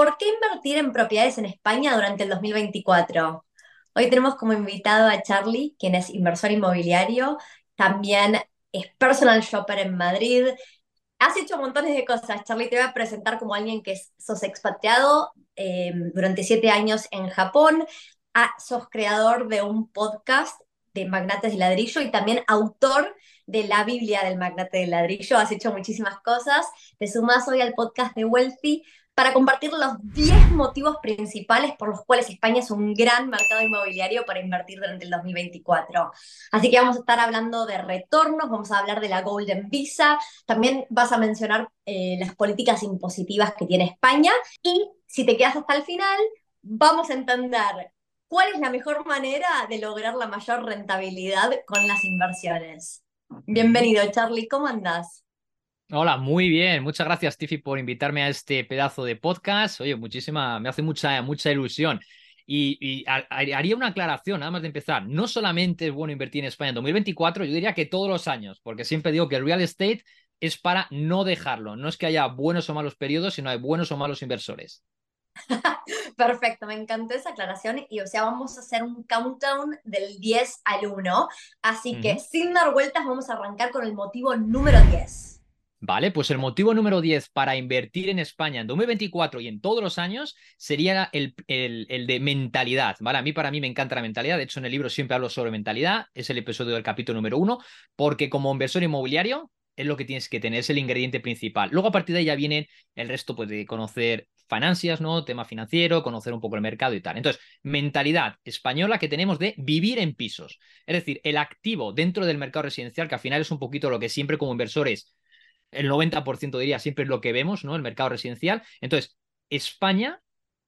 ¿Por qué invertir en propiedades en España durante el 2024? Hoy tenemos como invitado a Charlie, quien es inversor inmobiliario, también es personal shopper en Madrid. Has hecho montones de cosas, Charlie. Te voy a presentar como alguien que sos expatriado eh, durante siete años en Japón. Ah, sos creador de un podcast de Magnates de Ladrillo y también autor de la Biblia del Magnate del Ladrillo. Has hecho muchísimas cosas. Te sumas hoy al podcast de Wealthy para compartir los 10 motivos principales por los cuales España es un gran mercado inmobiliario para invertir durante el 2024. Así que vamos a estar hablando de retornos, vamos a hablar de la Golden Visa, también vas a mencionar eh, las políticas impositivas que tiene España y si te quedas hasta el final, vamos a entender cuál es la mejor manera de lograr la mayor rentabilidad con las inversiones. Bienvenido, Charlie, ¿cómo andás? Hola, muy bien. Muchas gracias, Tiffy, por invitarme a este pedazo de podcast. Oye, muchísima, me hace mucha, mucha ilusión. Y, haría una aclaración, nada más de empezar. No solamente es bueno invertir en España en 2024, yo diría que todos los años, porque siempre digo que el real estate es para no dejarlo. No es que haya buenos o malos periodos, sino hay buenos o malos inversores. Perfecto, me encantó esa aclaración y o sea, vamos a hacer un countdown del 10 al 1, así que sin dar vueltas vamos a arrancar con el motivo número 10. Vale, pues el motivo número 10 para invertir en España en 2024 y en todos los años sería el, el, de mentalidad, ¿vale? A mí, para mí me encanta la mentalidad, de hecho en el libro siempre hablo sobre mentalidad, es el episodio del capítulo número uno, porque como inversor inmobiliario es lo que tienes que tener, es el ingrediente principal. Luego a partir de ahí ya viene el resto pues, de conocer financias, ¿no? Tema financiero, conocer un poco el mercado y tal. Entonces, mentalidad española que tenemos de vivir en pisos. Es decir, el activo dentro del mercado residencial, que al final es un poquito lo que siempre como inversores el 90% diría siempre es lo que vemos, ¿no? El mercado residencial. Entonces, España,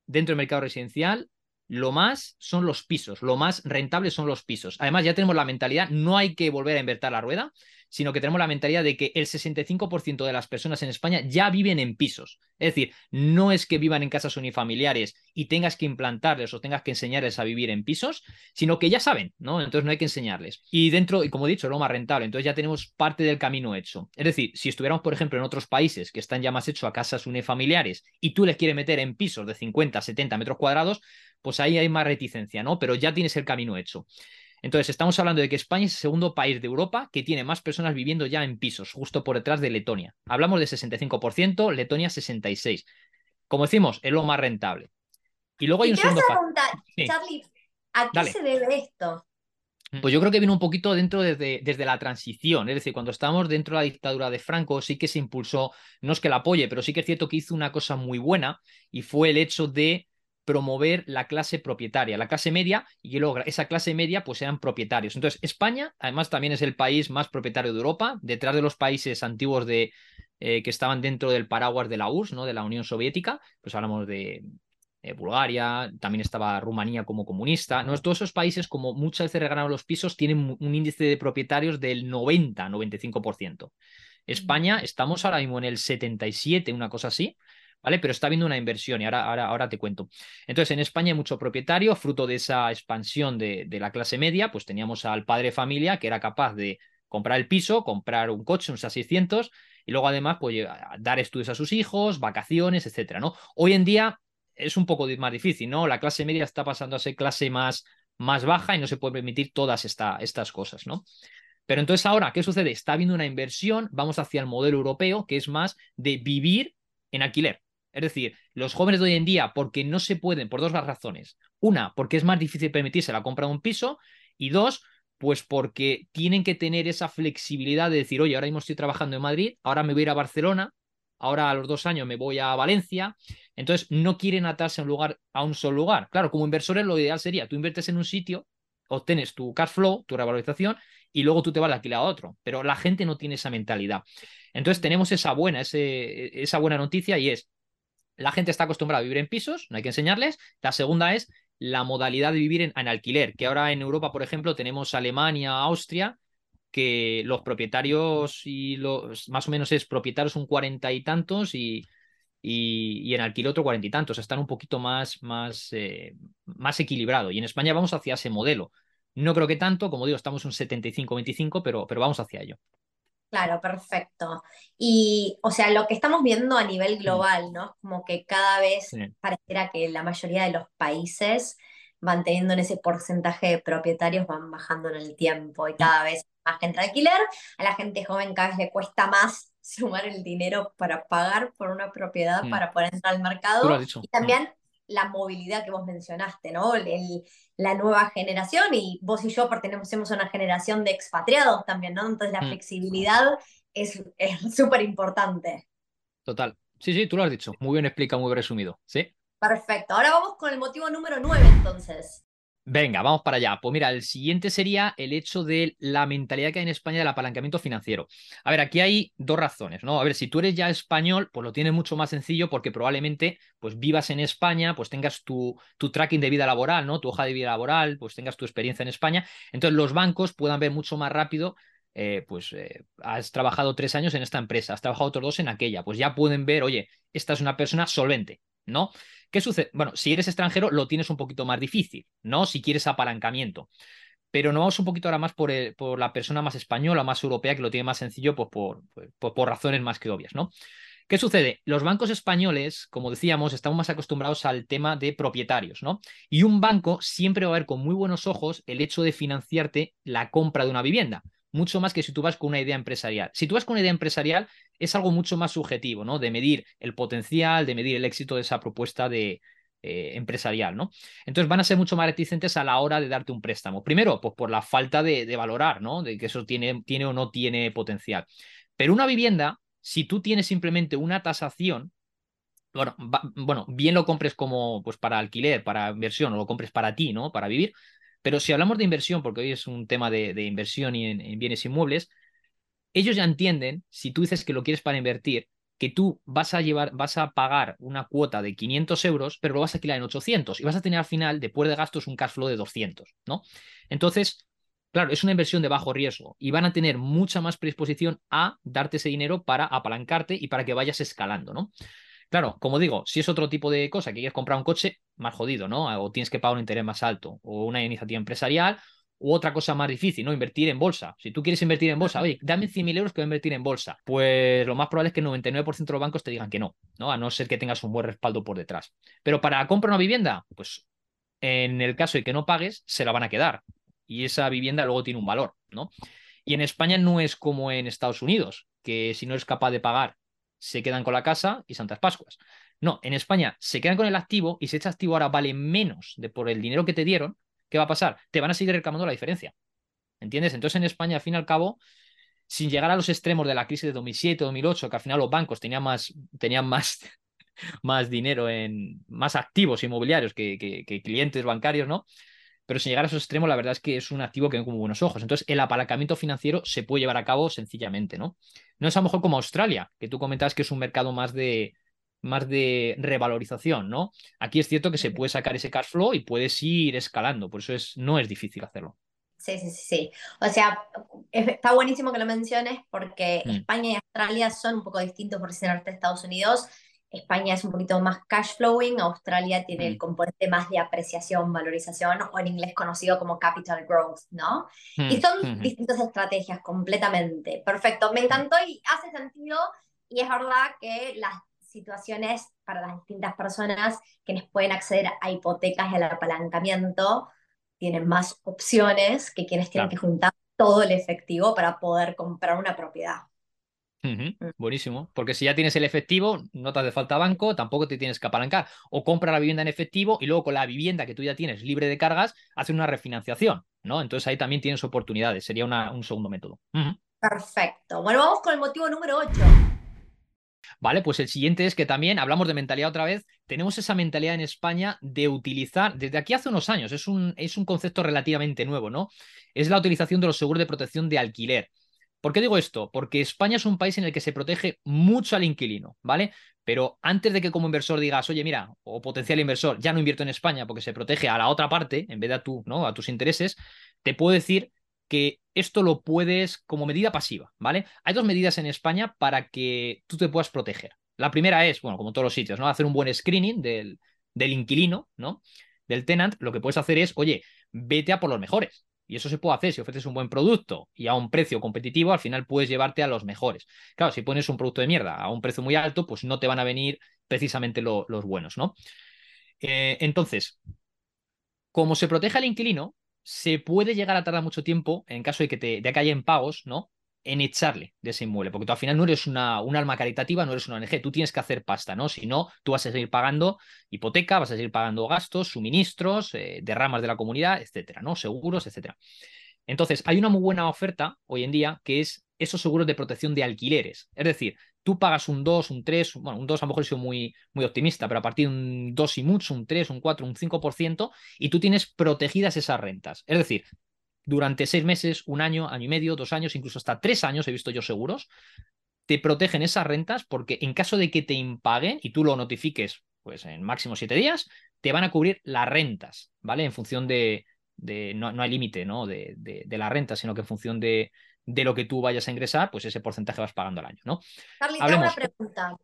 dentro del mercado residencial, lo más son los pisos, lo más rentable son los pisos. Además, ya tenemos la mentalidad, no hay que volver a invertir la rueda, sino que tenemos la mentalidad de que el 65% de las personas en España ya viven en pisos. Es decir, no es que vivan en casas unifamiliares y tengas que implantarles o tengas que enseñarles a vivir en pisos, sino que ya saben, ¿no? Entonces no hay que enseñarles. Y dentro, y como he dicho, es lo más rentable, entonces ya tenemos parte del camino hecho. Es decir, si estuviéramos, por ejemplo, en otros países que están ya más hechos a casas unifamiliares y tú les quieres meter en pisos de 50, 70 metros cuadrados, pues ahí hay más reticencia, ¿no? Pero ya tienes el camino hecho. Entonces, estamos hablando de que España es el segundo país de Europa que tiene más personas viviendo ya en pisos, justo por detrás de Letonia. Hablamos de 65%, Letonia 66%. Como decimos, es lo más rentable. Y luego hay un segundo Charlie, ¿a qué se debe esto? Pues yo creo que viene un poquito dentro desde, desde, la transición, es decir, cuando estábamos dentro de la dictadura de Franco, sí que se impulsó, no es que la apoye, pero sí que es cierto que hizo una cosa muy buena y fue el hecho de promover la clase propietaria, la clase media, y que luego esa clase media pues sean propietarios. Entonces, España, además, también es el país más propietario de Europa, detrás de los países antiguos de, eh, que estaban dentro del paraguas de la URSS, ¿no? de la Unión Soviética, pues hablamos de Bulgaria, también estaba Rumanía como comunista. ¿no? Todos esos países, como muchas veces regalaron los pisos, tienen un índice de propietarios del 90-95%. España, estamos ahora mismo en el 77, una cosa así, ¿vale? Pero está habiendo una inversión y ahora, ahora, ahora te cuento. Entonces, en España hay mucho propietario, fruto de esa expansión de, de, la clase media, pues teníamos al padre familia que era capaz de comprar el piso, comprar un coche, un SA 600 y luego además pues, dar estudios a sus hijos, vacaciones, etcétera, ¿no? Hoy en día es un poco más difícil, ¿no? La clase media está pasando a ser clase más, más baja y no se puede permitir todas esta, estas cosas, ¿no? Pero entonces ahora, ¿qué sucede? Está habiendo una inversión, vamos hacia el modelo europeo, que es más de vivir en alquiler. Es decir, los jóvenes de hoy en día, porque no se pueden, por dos razones. Una, porque es más difícil permitirse la compra de un piso. Y dos, pues porque tienen que tener esa flexibilidad de decir, oye, ahora mismo estoy trabajando en Madrid, ahora me voy a ir a Barcelona, ahora a los dos años me voy a Valencia. Entonces, no quieren atarse a un lugar, a un solo lugar. Claro, como inversores, lo ideal sería, tú inviertes en un sitio, obtienes tu cash flow, tu revalorización, y luego tú te vas a alquilar a otro. Pero la gente no tiene esa mentalidad. Entonces, tenemos esa buena, ese, esa buena noticia y es, la gente está acostumbrada a vivir en pisos, no hay que enseñarles. La segunda es la modalidad de vivir en, alquiler, que ahora en Europa, por ejemplo, tenemos Alemania, Austria, que los propietarios y los más o menos es propietarios un cuarenta y tantos y, y, en alquiler otro cuarenta y tantos. Están un poquito más, más, eh, más equilibrado. Y en España vamos hacia ese modelo. No creo que tanto, como digo, estamos un 75-25, pero, pero vamos hacia ello. Claro, perfecto. Y, o sea, lo que estamos viendo a nivel global, ¿no? Como que cada vez sí, pareciera que la mayoría de los países van teniendo en ese porcentaje de propietarios, van bajando en el tiempo y cada vez más gente alquiler. A la gente joven cada vez le cuesta más sumar el dinero para pagar por una propiedad mm. para poder entrar al lo mercado. has dicho. Y también la movilidad que vos mencionaste, ¿no? El- la nueva generación y vos y yo pertenecemos a una generación de expatriados también, ¿no? Entonces la mm, flexibilidad es es súper importante. Total. Sí, sí, tú lo has dicho. Muy bien explicado, muy resumido. Sí. Perfecto. Ahora vamos con el motivo número 9 entonces. Venga, vamos para allá. Pues mira, el siguiente sería el hecho de la mentalidad que hay en España del apalancamiento financiero. A ver, aquí hay dos razones, ¿no? A ver, si tú eres ya español, pues lo tienes mucho más sencillo porque probablemente pues vivas en España, pues tengas tu, tu tracking de vida laboral, ¿no? Tu hoja de vida laboral, pues tengas tu experiencia en España. Entonces los bancos puedan ver mucho más rápido eh, pues eh, has trabajado tres años en esta empresa, has trabajado otros dos en aquella, pues ya pueden ver, oye, esta es una persona solvente, ¿no? ¿Qué sucede? Bueno, si eres extranjero lo tienes un poquito más difícil, ¿no? Si quieres apalancamiento. Pero no vamos un poquito ahora más por, la persona más española, más europea, que lo tiene más sencillo, pues por, por, por razones más que obvias, ¿no? ¿Qué sucede? Los bancos españoles, como decíamos, estamos más acostumbrados al tema de propietarios, ¿no? Y un banco siempre va a ver con muy buenos ojos el hecho de financiarte la compra de una vivienda, mucho más que si tú vas con una idea empresarial. Si tú vas con una idea empresarial, es algo mucho más subjetivo, ¿no? De medir el potencial, de medir el éxito de esa propuesta de, eh, empresarial, ¿no? Entonces van a ser mucho más reticentes a la hora de darte un préstamo. Primero, pues por la falta de, valorar, ¿no? De que eso tiene, tiene o no tiene potencial. Pero una vivienda, si tú tienes simplemente una tasación, bueno, bueno, bien lo compres como pues para alquiler, para inversión, o lo compres para ti, ¿no? Para vivir. Pero si hablamos de inversión, porque hoy es un tema de, inversión y en, en bienes inmuebles, ellos ya entienden, si tú dices que lo quieres para invertir, que tú vas a llevar, vas a pagar una cuota de 500 euros, pero lo vas a alquilar en 800 y vas a tener al final, después de gastos, un cash flow de 200, ¿no? Entonces, claro, es una inversión de bajo riesgo y van a tener mucha más predisposición a darte ese dinero para apalancarte y para que vayas escalando, ¿no? Claro, como digo, si es otro tipo de cosa, que quieres comprar un coche, más jodido, ¿no? O tienes que pagar un interés más alto, o una iniciativa empresarial, u otra cosa más difícil, ¿no? Invertir en bolsa. Si tú quieres invertir en bolsa, oye, dame 100.000 euros que voy a invertir en bolsa. Pues lo más probable es que el 99% de los bancos te digan que no, ¿no? A no ser que tengas un buen respaldo por detrás. Pero para comprar una vivienda, pues en el caso de que no pagues, se la van a quedar. Y esa vivienda luego tiene un valor, ¿no? Y en España no es como en Estados Unidos, que si no eres capaz de pagar, se quedan con la casa y Santas Pascuas. No, en España se quedan con el activo y si ese activo ahora vale menos de por el dinero que te dieron, ¿qué va a pasar? Te van a seguir reclamando la diferencia. ¿Entiendes? Entonces en España, al fin y al cabo, sin llegar a los extremos de la crisis de 2007, 2008, que al final los bancos tenían más, tenían más, más dinero en más activos inmobiliarios que, que, que clientes bancarios, ¿no? Pero sin llegar a esos extremos, la verdad es que es un activo que ven como buenos ojos. Entonces, el apalancamiento financiero se puede llevar a cabo sencillamente, ¿no? No es a lo mejor como Australia, que tú comentabas que es un mercado más de, más de revalorización, ¿no? Aquí es cierto que se puede sacar ese cash flow y puedes ir escalando, por eso es, no es difícil hacerlo. Sí, sí, sí, sí. O sea, es- está buenísimo que lo menciones porque Mm, España y Australia son un poco distintos por ser norte de Estados Unidos. España es un poquito más cash flowing, Australia tiene el mm, componente más de apreciación, valorización, o en inglés conocido como capital growth, ¿no? Y mm, son mm, mm, distintas estrategias completamente. Perfecto, me mm. encantó y hace sentido. Y es verdad que las situaciones para las distintas personas quienes pueden acceder a hipotecas y al apalancamiento tienen más opciones que quienes tienen Claro. que juntar todo el efectivo para poder comprar una propiedad. Mm. Buenísimo, porque si ya tienes el efectivo, no te hace falta banco, tampoco te tienes que apalancar. O compra la vivienda en efectivo y luego con la vivienda que tú ya tienes libre de cargas, hace una refinanciación, ¿no? Entonces ahí también tienes oportunidades, sería una- un segundo método. Perfecto. Bueno, vamos con el motivo número 8. Vale, pues el siguiente es que también hablamos de mentalidad otra vez. Tenemos esa mentalidad en España de utilizar, desde aquí hace unos años, es un, es un concepto relativamente nuevo, ¿no? Es la utilización de los seguros de protección de alquiler. ¿Por qué digo esto? Porque España es un país en el que se protege mucho al inquilino, ¿vale? Pero antes de que como inversor digas, oye, mira, o potencial inversor, ya no invierto en España porque se protege a la otra parte en vez de a tú, ¿no? A tus intereses, te puedo decir que esto lo puedes como medida pasiva, ¿vale? Hay dos medidas en España para que tú te puedas proteger. La primera es, bueno, como todos los sitios, ¿no? Hacer un buen screening del, del inquilino, ¿no? Del tenant. Lo que puedes hacer es, oye, vete a por los mejores. Y eso se puede hacer si ofreces un buen producto y a un precio competitivo, al final puedes llevarte a los mejores. Claro, si pones un producto de mierda a un precio muy alto, pues no te van a venir precisamente los buenos, ¿no? Eh, entonces, como se protege al inquilino, se puede llegar a tardar mucho tiempo en caso de que te de pagos, ¿no? En echarle de ese inmueble, porque tú al final no eres una, un alma caritativa, no eres una ONG, tú tienes que hacer pasta, ¿no? Si no, tú vas a seguir pagando hipoteca, vas a seguir pagando gastos, suministros, eh, derramas de la comunidad, etcétera, ¿no? Seguros, etcétera. Entonces, hay una muy buena oferta hoy en día que es esos seguros de protección de alquileres. Es decir, tú pagas un 2, un 3, bueno, un 2 a lo mejor he sido muy, muy optimista, pero a partir de un 2 y mucho, un 3, un 4, un 5%, y tú tienes protegidas esas rentas. Es decir, durante seis meses, un año, año y medio, dos años, incluso hasta tres años, he visto yo seguros, te protegen esas rentas porque en caso de que te impaguen y tú lo notifiques pues en máximo siete días, te van a cubrir las rentas, ¿vale? En función de, de no, no hay límite, ¿no? De, de, de la renta, sino que en función de, de lo que tú vayas a ingresar, pues ese porcentaje vas pagando al año, ¿no? Carly, te hago una pregunta.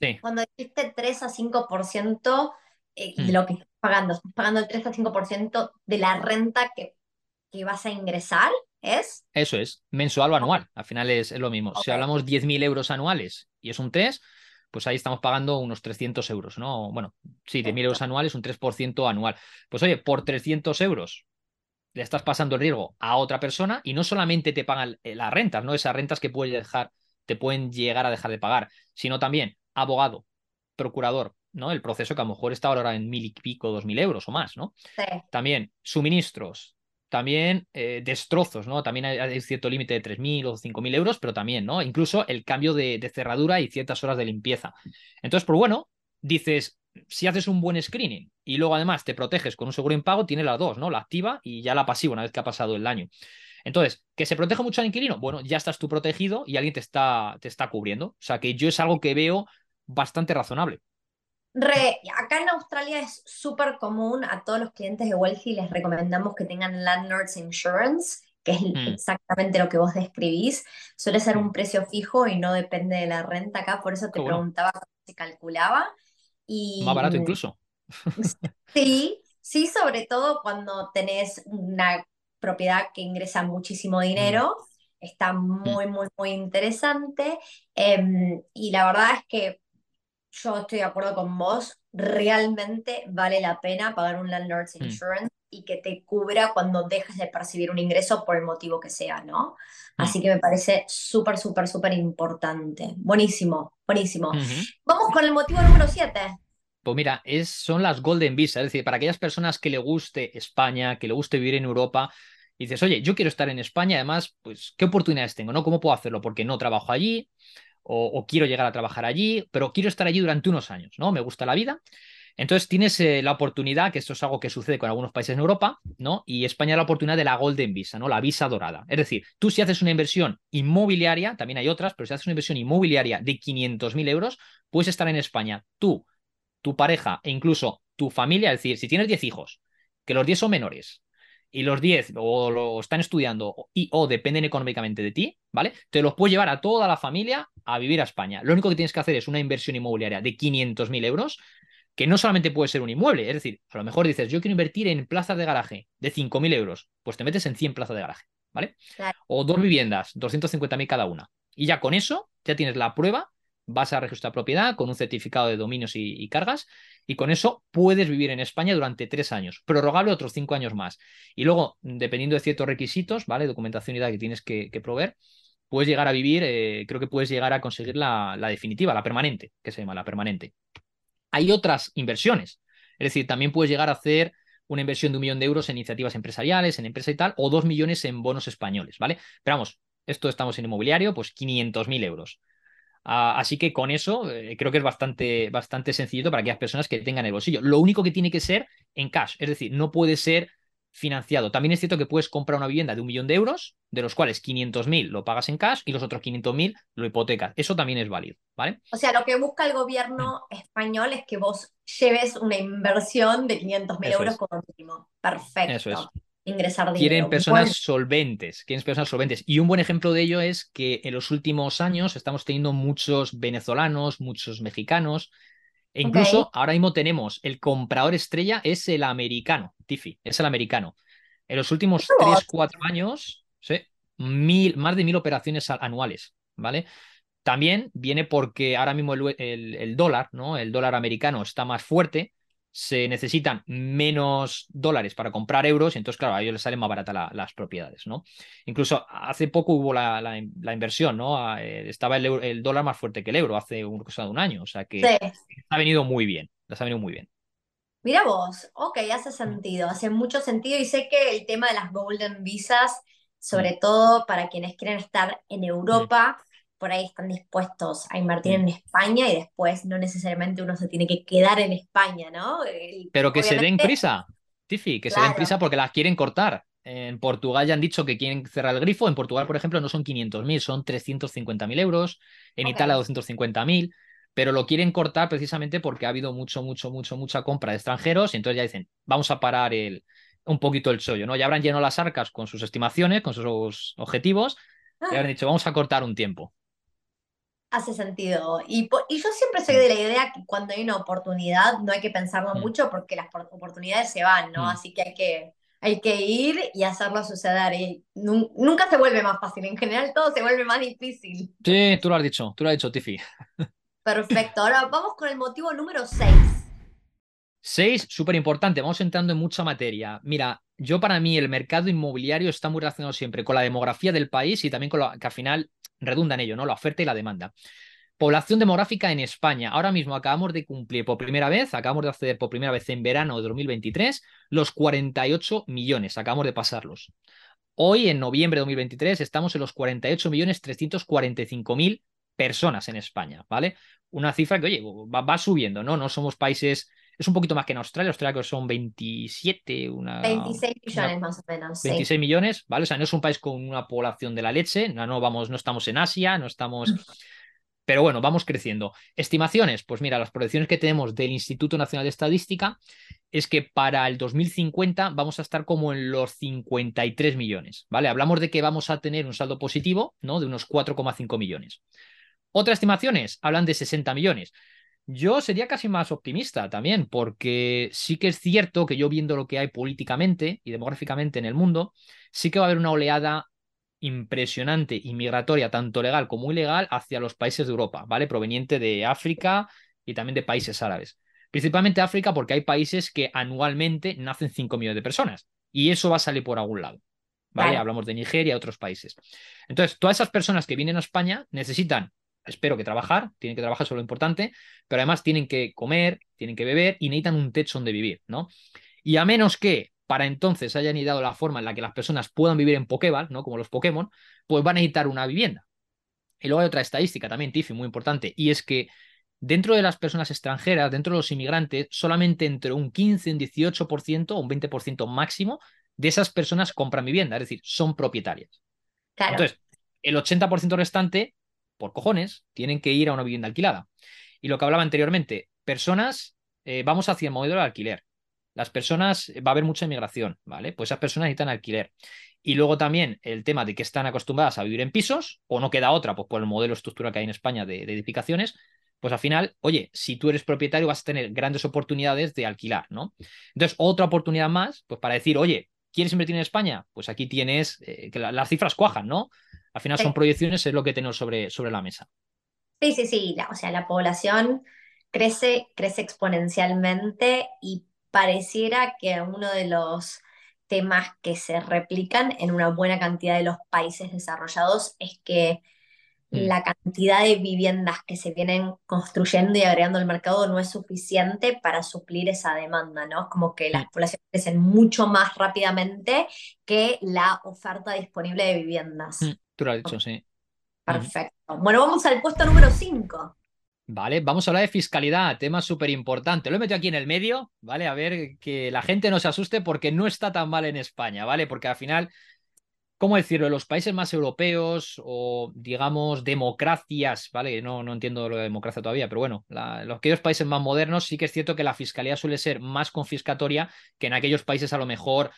Sí. Cuando dijiste 3 a 5% eh, de mm. lo que estás pagando, estás pagando el 3 a 5% de la renta que, que, vas a ingresar, ¿es? Eso es, mensual o anual, al final es, es lo mismo. Si hablamos 10.000 euros anuales y es un 3, pues ahí estamos pagando unos 300 euros, ¿no? Bueno, sí, 10.000 euros anuales, un 3% anual. Pues oye, por 300 euros le estás pasando el riesgo a otra persona y no solamente te pagan las rentas, ¿no? Esas rentas que puedes dejar, te pueden llegar a dejar de pagar, sino también abogado, procurador, ¿no? El proceso que a lo mejor está ahora en mil y pico, dos mil euros o más, ¿no? Sí. También suministros, también eh, destrozos, ¿no? También hay, cierto límite de 3.000 o 5.000 euros, pero también, ¿no? Incluso el cambio de, de, cerradura y ciertas horas de limpieza. Entonces, pues bueno, dices, si haces un buen screening y luego además te proteges con un seguro impago, tiene las dos, ¿no? La activa y ya la pasiva una vez que ha pasado el año. Entonces, ¿que se proteja mucho al inquilino? Bueno, ya estás tú protegido y alguien te está, te está cubriendo. O sea que yo es algo que veo bastante razonable. Re, acá en Australia es súper común a todos los clientes de Wealthy les recomendamos que tengan Landlord's Insurance, que es mm. exactamente lo que vos describís. Suele ser un mm. precio fijo y no depende de la renta acá, por eso te preguntaba cómo se calculaba. Más barato incluso. Sí, sí, sobre todo cuando tenés una propiedad que ingresa muchísimo mm. dinero. Está mm. muy, muy, muy interesante. Em, y la verdad es que yo estoy de acuerdo con vos. Realmente vale la pena pagar un landlord's mm. insurance y que te cubra cuando dejes de percibir un ingreso por el motivo que sea, ¿no? Así que me parece súper, súper, súper importante. Buenísimo, buenísimo. Vamos con el motivo número 7. Pues mira, es, son las Golden Visa, es decir, para aquellas personas que le guste España, que le guste vivir en Europa, y dices, oye, yo quiero estar en España, además, pues, ¿qué oportunidades tengo? ¿No? ¿Cómo puedo hacerlo? Porque no trabajo allí, o, quiero llegar a trabajar allí, pero quiero estar allí durante unos años, ¿no? Me gusta la vida. Entonces tienes eh, la oportunidad, que esto es algo que sucede con algunos países en Europa, ¿no? Y España la oportunidad de la Golden Visa, ¿no? La visa dorada. Es decir, tú si haces una inversión inmobiliaria, también hay otras, pero si haces una inversión inmobiliaria de 500.000 euros, puedes estar en España tú tu pareja e incluso tu familia, es decir, si tienes 10 hijos, que los 10 son menores y los 10 o lo están estudiando y o dependen económicamente de ti, ¿vale? Te los puedes llevar a toda la familia a vivir a España. Lo único que tienes que hacer es una inversión inmobiliaria de 500.000 euros, que no solamente puede ser un inmueble, es decir, a lo mejor dices, yo quiero invertir en plazas de garaje de 5.000 euros, pues te metes en 100 plazas de garaje, ¿vale? O dos viviendas, 250.000 cada una. Y ya con eso ya tienes la prueba vas a registrar propiedad con un certificado de dominios y, cargas y con eso puedes vivir en España durante tres años, prorrogable otros cinco años más. Y luego, dependiendo de ciertos requisitos, ¿vale? Documentación y edad que tienes que, proveer, puedes llegar a vivir, eh, creo que puedes llegar a conseguir la, definitiva, la permanente, que se llama la permanente. Hay otras inversiones, es decir, también puedes llegar a hacer una inversión de un millón de euros en iniciativas empresariales, en empresa y tal, o dos millones en bonos españoles, ¿vale? Pero vamos, esto estamos en inmobiliario, pues 500.000 euros. Ah, así que con eso eh, creo que es bastante, bastante sencillo para aquellas personas que tengan el bolsillo. Lo único que tiene que ser en cash, es decir, no puede ser financiado. También es cierto que puedes comprar una vivienda de un millón de euros, de los cuales 500.000 lo pagas en cash y los otros 500.000 lo hipotecas. Eso también es válido, ¿vale? O sea, lo que busca el gobierno mm. español es que vos lleves una inversión de 500.000 euros como mínimo. Perfecto. Eso es ingresar dinero. Quieren personas solventes, quieren personas solventes. Y un buen ejemplo de ello es que en los últimos años estamos teniendo muchos venezolanos, muchos mexicanos, e incluso ahora mismo tenemos el comprador estrella es el americano, Tiffy, es el americano. En los últimos 3, 4 años, ¿sí? mil, más de mil operaciones anuales, ¿vale? También viene porque ahora mismo el, dólar, ¿no? El dólar americano está más fuerte, se necesitan menos dólares para comprar euros y entonces, claro, a ellos les salen más baratas las propiedades, ¿no? Incluso hace poco hubo la, inversión, ¿no? Eh, estaba el, dólar más fuerte que el euro hace un, cosa de un año, o sea que ha venido muy bien, les ha venido muy bien. Mira vos, ok, hace sentido, hace mucho sentido y sé que el tema de las golden visas, sobre mm. todo para quienes quieren estar en Europa, por ahí están dispuestos a invertir en España y después no necesariamente uno se tiene que quedar en España, ¿no? Pero que se den prisa, Tiffy, que se den prisa porque las quieren cortar. En Portugal ya han dicho que quieren cerrar el grifo. En Portugal, por ejemplo, no son 500.000, son 350.000 euros. En Italia, 250.000 pero lo quieren cortar precisamente porque ha habido mucho, mucho, mucho, mucha compra de extranjeros y entonces ya dicen, vamos a parar el, un poquito el chollo, ¿no? Ya habrán llenado las arcas con sus estimaciones, con sus objetivos, y habrán dicho, vamos a cortar un tiempo. Hace sentido. Y, y, yo siempre soy de la idea que cuando hay una oportunidad no hay que pensarlo mucho porque las oportunidades se van, ¿no? Así que hay que hay que ir y hacerlo suceder. Y nunca se vuelve más fácil, en general todo se vuelve más difícil. Sí, tú lo has dicho, tú lo has dicho, Tiffy. Perfecto, ahora vamos con el motivo número 6. 6, súper importante, vamos entrando en mucha materia. Mira, yo para mí el mercado inmobiliario está muy relacionado siempre con la demografía del país y también con lo que al final redunda en ello, ¿no? La oferta y la demanda. Población demográfica en España. Ahora mismo acabamos de cumplir por primera vez, acabamos de acceder por primera vez en verano de 2023 los 48 millones, acabamos de pasarlos. Hoy, en noviembre de 2023, estamos en los 48 millones 345 mil personas en España, ¿vale? Una cifra que, oye, va, subiendo, ¿no? No somos países, es un poquito más que en Australia, Australia que son 27, una... 26 millones más o menos. 26 millones, ¿vale? O sea, no es un país con una población de la leche, no, no, vamos, no estamos en Asia, no estamos... Pero bueno, vamos creciendo. Estimaciones, pues mira, las proyecciones que tenemos del Instituto Nacional de Estadística es que para el 2050 vamos a estar como en los 53 millones, ¿vale? Hablamos de que vamos a tener un saldo positivo, ¿no? De unos 4,5 millones. Otras estimaciones hablan de 60 millones. Yo sería casi más optimista también, porque sí que es cierto que yo viendo lo que hay políticamente y demográficamente en el mundo, sí que va a haber una oleada impresionante y migratoria, tanto legal como ilegal, hacia los países de Europa, ¿vale? Proveniente de África y también de países árabes. Principalmente África, porque hay países que anualmente nacen 5 millones de personas. Y eso va a salir por algún lado. ¿Vale? Hablamos de Nigeria y otros países. Entonces, todas esas personas que vienen a España necesitan espero que trabajar, tienen que trabajar, eso es lo importante, pero además tienen que comer, tienen que beber y necesitan un techo donde vivir, ¿no? Y a menos que para entonces hayan ideado la forma en la que las personas puedan vivir en Pokéball, ¿no? Como los Pokémon, pues van a necesitar una vivienda. Y luego hay otra estadística también, Tiffy, muy importante, y es que dentro de las personas extranjeras, dentro de los inmigrantes, solamente entre un 15, un 18% o un 20% máximo de esas personas compran vivienda, es decir, son propietarias. Entonces, el 80% restante por cojones, tienen que ir a una vivienda alquilada. Y lo que hablaba anteriormente, personas, eh, vamos hacia el modelo de alquiler. Las personas, eh, va a haber mucha inmigración, ¿vale? Pues esas personas necesitan alquiler. Y luego también el tema de que están acostumbradas a vivir en pisos, o no queda otra, pues por el modelo estructural que hay en España de, de edificaciones, pues al final, oye, si tú eres propietario vas a tener grandes oportunidades de alquilar, ¿no? Entonces, otra oportunidad más, pues para decir, oye, ¿quieres invertir en España? Pues aquí tienes, eh, que las cifras cuajan, ¿no? Al final son proyecciones, es lo que tenemos sobre, sobre la mesa. Sí, sí, sí. o sea, la población crece, crece exponencialmente y pareciera que uno de los temas que se replican en una buena cantidad de los países desarrollados es que Mm. la cantidad de viviendas que se vienen construyendo y agregando al mercado no es suficiente para suplir esa demanda, ¿no? Es como que las mm. poblaciones crecen mucho más rápidamente que la oferta disponible de viviendas. Mm, tú lo has dicho, sí. Perfecto. Bueno, vamos al puesto número 5. Vale, vamos a hablar de fiscalidad, tema súper importante. Lo he metido aquí en el medio, ¿vale? A ver que la gente no se asuste porque no está tan mal en España, ¿vale? Porque al final ¿cómo decirlo? Los países más europeos o, digamos, democracias, ¿vale? No, no entiendo lo de democracia todavía, pero bueno, los aquellos países más modernos sí que es cierto que la fiscalía suele ser más confiscatoria que en aquellos países a lo mejor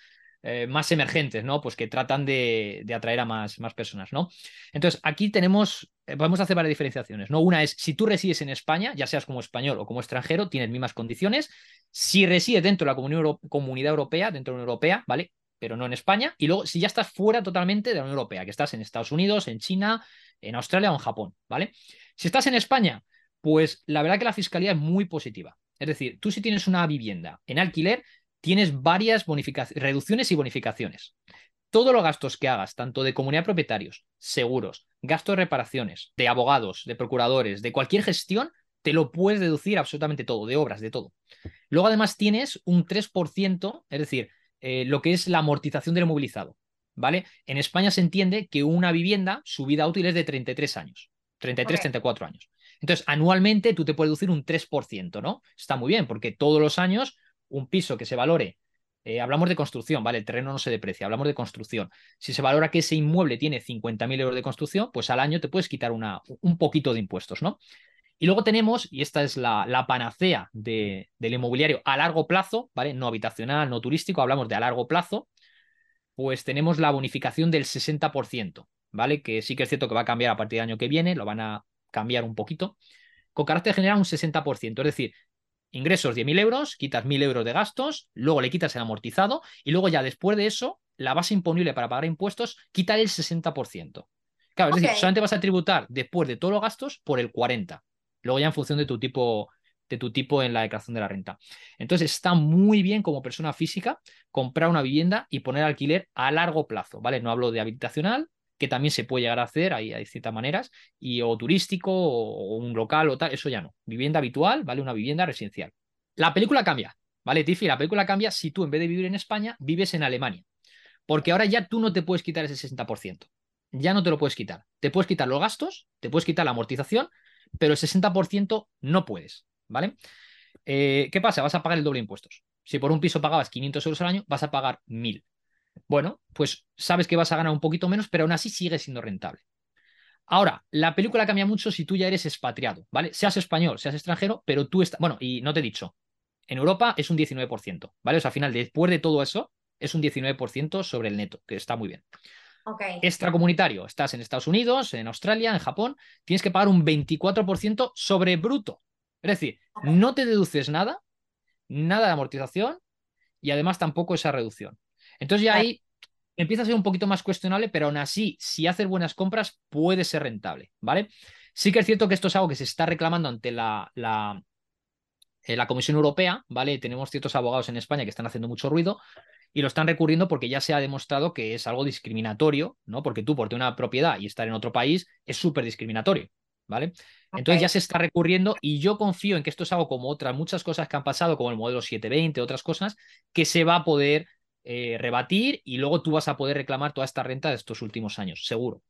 eh, más emergentes, ¿no? Pues que tratan de, atraer a más, más, personas, ¿no? Entonces, aquí tenemos, eh, podemos hacer varias diferenciaciones, ¿no? Una es, si tú resides en España, ya seas como español o como extranjero, tienes mismas condiciones. Si resides dentro de la comunidad, europea, dentro de la Unión Europea, ¿vale? pero no en España. Y luego, si ya estás fuera totalmente de la Unión Europea, que estás en Estados Unidos, en China, en Australia o en Japón, ¿vale? Si estás en España, pues la verdad que la fiscalía es muy positiva. Es decir, tú si tienes una vivienda en alquiler, tienes varias reducciones y bonificaciones. Todos los gastos que hagas, tanto de comunidad de propietarios, seguros, gastos de reparaciones, de abogados, de procuradores, de cualquier gestión, te lo puedes deducir absolutamente todo, de obras, de todo. Luego además tienes un 3%, es decir, eh, lo que es la amortización del movilizado. ¿Vale? En España se entiende que una vivienda, su vida útil es de 33 años, 33, 34 años. Entonces, anualmente tú te puedes deducir un 3%, ¿no? Está muy bien, porque todos los años un piso que se valore, eh, hablamos de construcción, ¿vale? El terreno no se deprecia, hablamos de construcción. Si se valora que ese inmueble tiene 50.000 euros de construcción, pues al año te puedes quitar una, un poquito de impuestos, ¿no? Y luego tenemos, y esta es la, la panacea del inmobiliario a largo plazo, ¿vale? No habitacional, no turístico, hablamos de a largo plazo, pues tenemos la bonificación del 60%, ¿vale? Que sí que es cierto que va a cambiar a partir del año que viene, lo van a cambiar un poquito, con carácter general un 60%, es decir, ingresos 10.000 euros, quitas 1.000 euros de gastos, luego le quitas el amortizado y luego ya después de eso, la base imponible para pagar impuestos, quita el 60%. Claro, es decir, solamente vas a tributar después de todos los gastos por el 40%. Luego ya en función de tu tipo de tu tipo en la declaración de la renta. Entonces está muy bien como persona física comprar una vivienda y poner alquiler a largo plazo, ¿vale? No hablo de habitacional, que también se puede llegar a hacer, hay, hay ciertas maneras, y o turístico o, un local o tal, eso ya no. Vivienda habitual, ¿vale? Una vivienda residencial. La película cambia, ¿vale, Tiffy? La película cambia si tú en vez de vivir en España, vives en Alemania. Porque ahora ya tú no te puedes quitar ese 60%. Ya no te lo puedes quitar. Te puedes quitar los gastos, te puedes quitar la amortización, pero el 60% no puedes. ¿vale? Eh, ¿Qué pasa? Vas a pagar el doble de impuestos. Si por un piso pagabas 500 euros al año, vas a pagar 1000. Bueno, pues sabes que vas a ganar un poquito menos, pero aún así sigue siendo rentable. Ahora, la película cambia mucho si tú ya eres expatriado, ¿vale? Seas español, seas extranjero, pero tú estás. Bueno, y no te he dicho, en Europa es un 19%, ¿vale? O sea, al final, después de todo eso, es un 19% sobre el neto, que está muy bien. Okay. Extracomunitario, estás en Estados Unidos, en Australia, en Japón, tienes que pagar un 24% sobre bruto. Es decir, no te deduces nada, nada de amortización y además tampoco esa reducción. Entonces ya ahí empieza a ser un poquito más cuestionable, pero aún así, si haces buenas compras, puede ser rentable, ¿vale? Sí que es cierto que esto es algo que se está reclamando ante la, la, eh, la Comisión Europea, ¿vale? Tenemos ciertos abogados en España que están haciendo mucho ruido y lo están recurriendo porque ya se ha demostrado que es algo discriminatorio, ¿no? Porque tú por tener una propiedad y estar en otro país es súper discriminatorio. ¿vale? Entonces ya se está recurriendo y yo confío en que esto es algo como otras muchas cosas que han pasado, como el modelo 720, otras cosas, que se va a poder eh, rebatir y luego tú vas a poder reclamar toda esta renta de estos últimos años, seguro.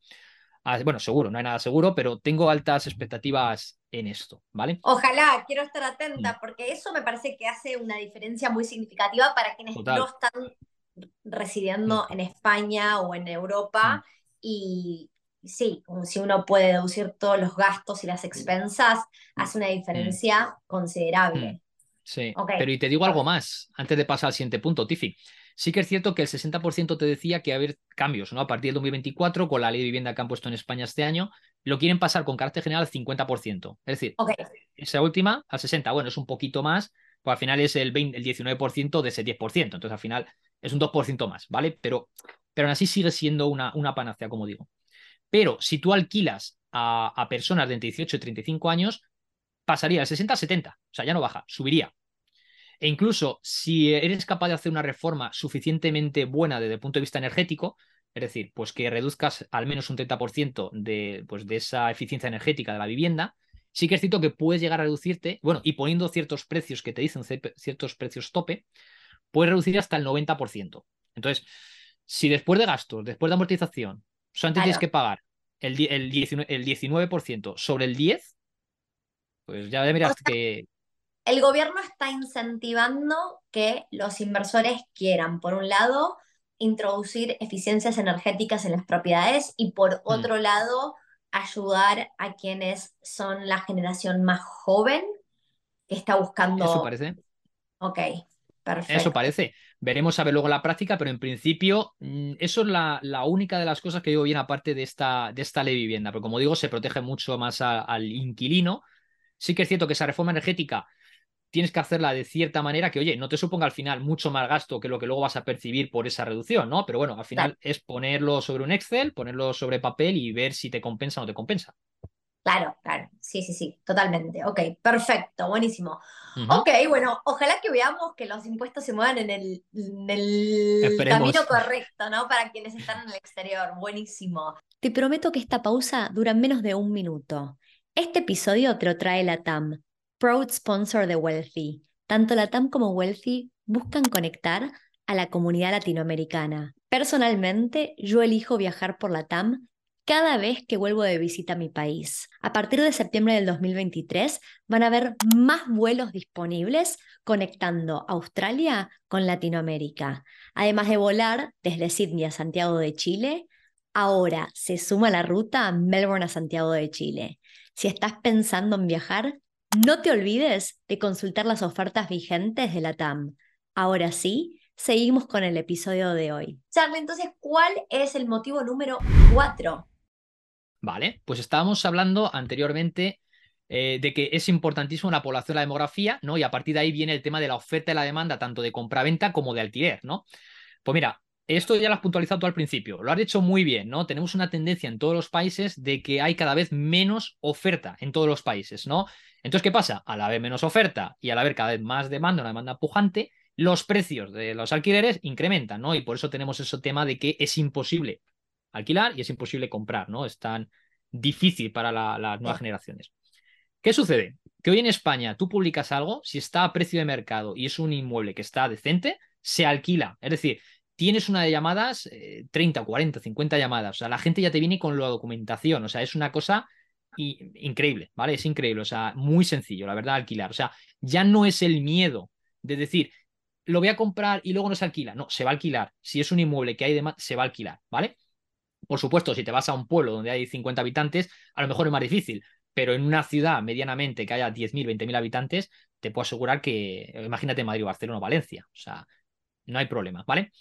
Ah, bueno, seguro, no hay nada seguro, pero tengo altas expectativas en esto, ¿vale? Ojalá, quiero estar atenta, mm. porque eso me parece que hace una diferencia muy significativa para quienes no están residiendo en España o en Europa mm. y, sí, como si uno puede deducir todos los gastos y las expensas, hace una diferencia mm. considerable. Mm. Sí, pero y te digo algo más, antes de pasar al siguiente punto, Tiffy. Sí que es cierto que el 60% te decía que va a haber cambios, ¿no? A partir del 2024, con la ley de vivienda que han puesto en España este año, lo quieren pasar con carácter general al 50%. Es decir, esa última al 60%. Bueno, es un poquito más, pues al final es el, 20, el 19% de ese 10%. Entonces al final es un 2% más, ¿vale? Pero, pero aún así sigue siendo una, una panacea, como digo. Pero si tú alquilas a, personas de entre 18 y 35 años, pasaría de 60 a 70. O sea, ya no baja, subiría. E incluso si eres capaz de hacer una reforma suficientemente buena desde el punto de vista energético, es decir, pues que reduzcas al menos un 30% de, pues de esa eficiencia energética de la vivienda, sí que es cierto que puedes llegar a reducirte, bueno, y poniendo ciertos precios que te dicen ciertos precios tope, puedes reducir hasta el 90%. Entonces, si después de gastos, después de amortización, solamente tienes que pagar el, el, 19%, sobre el 10%, pues ya miras que... El gobierno está incentivando que los inversores quieran, por un lado, introducir eficiencias energéticas en las propiedades y por mm. otro lado, ayudar a quienes son la generación más joven que está buscando... Eso parece. Ok, perfecto. Eso parece. Veremos a ver luego la práctica, pero en principio mm, eso es la, única de las cosas que digo bien aparte de esta, de esta ley vivienda, pero como digo, se protege mucho más al inquilino. Sí que es cierto que esa reforma energética tienes que hacerla de cierta manera que, oye, no te suponga al final mucho más gasto que lo que luego vas a percibir por esa reducción, ¿no? Pero bueno, al final es ponerlo sobre un Excel, ponerlo sobre papel y ver si te compensa o no te compensa. Claro, claro, sí, sí, sí, totalmente. Ok, perfecto, buenísimo. Ok, bueno, ojalá que veamos que los impuestos se muevan en el, en el camino correcto, ¿no? Para quienes están en el exterior, buenísimo. Te prometo que esta pausa dura menos de un minuto. Este episodio te lo trae la TAM, proud sponsor de Wealthy. Tanto la TAM como Wealthy buscan conectar a la comunidad latinoamericana. Personalmente, yo elijo viajar por la TAM cada vez que vuelvo de visita a mi país. A partir de septiembre del 2023 van a haber más vuelos disponibles conectando Australia con Latinoamérica. Además de volar desde Sydney a Santiago de Chile, ahora se suma la ruta Melbourne a Santiago de Chile. Si estás pensando en viajar, no te olvides de consultar las ofertas vigentes de la TAM. Ahora sí, seguimos con el episodio de hoy. Charlie, entonces, ¿cuál es el motivo número 4? Vale, pues estábamos hablando anteriormente eh, de que es importantísimo la población, la demografía, ¿no? Y a partir de ahí viene el tema de la oferta y la demanda, tanto de compra-venta como de alquiler, ¿no? Pues mira, esto ya lo has puntualizado tú al principio, lo has hecho muy bien, ¿no? Tenemos una tendencia en todos los países de que hay cada vez menos oferta en todos los países, ¿no? Entonces, ¿qué pasa? Al haber menos oferta y al haber cada vez más demanda, una demanda pujante, los precios de los alquileres incrementan, ¿no? Y por eso tenemos ese tema de que es imposible alquilar y es imposible comprar, ¿no? Es tan difícil para las nuevas generaciones. ¿Qué sucede? Que hoy en España tú publicas algo, si está a precio de mercado y es un inmueble que está decente, se alquila. Es decir, tienes una de llamadas, 30, 40, 50 llamadas. O sea, la gente ya te viene con la documentación. O sea, es una cosa increíble, ¿vale? Es increíble. O sea, muy sencillo, la verdad, alquilar. O sea, ya no es el miedo de decir, lo voy a comprar y luego no se alquila. No, se va a alquilar. Si es un inmueble que hay demás, se va a alquilar, ¿vale? Por supuesto, si te vas a un pueblo donde hay 50 habitantes, a lo mejor es más difícil, pero en una ciudad medianamente que haya 10.000, 20.000 habitantes, te puedo asegurar que, imagínate Madrid, Barcelona o Valencia, o sea, no hay problema, ¿vale?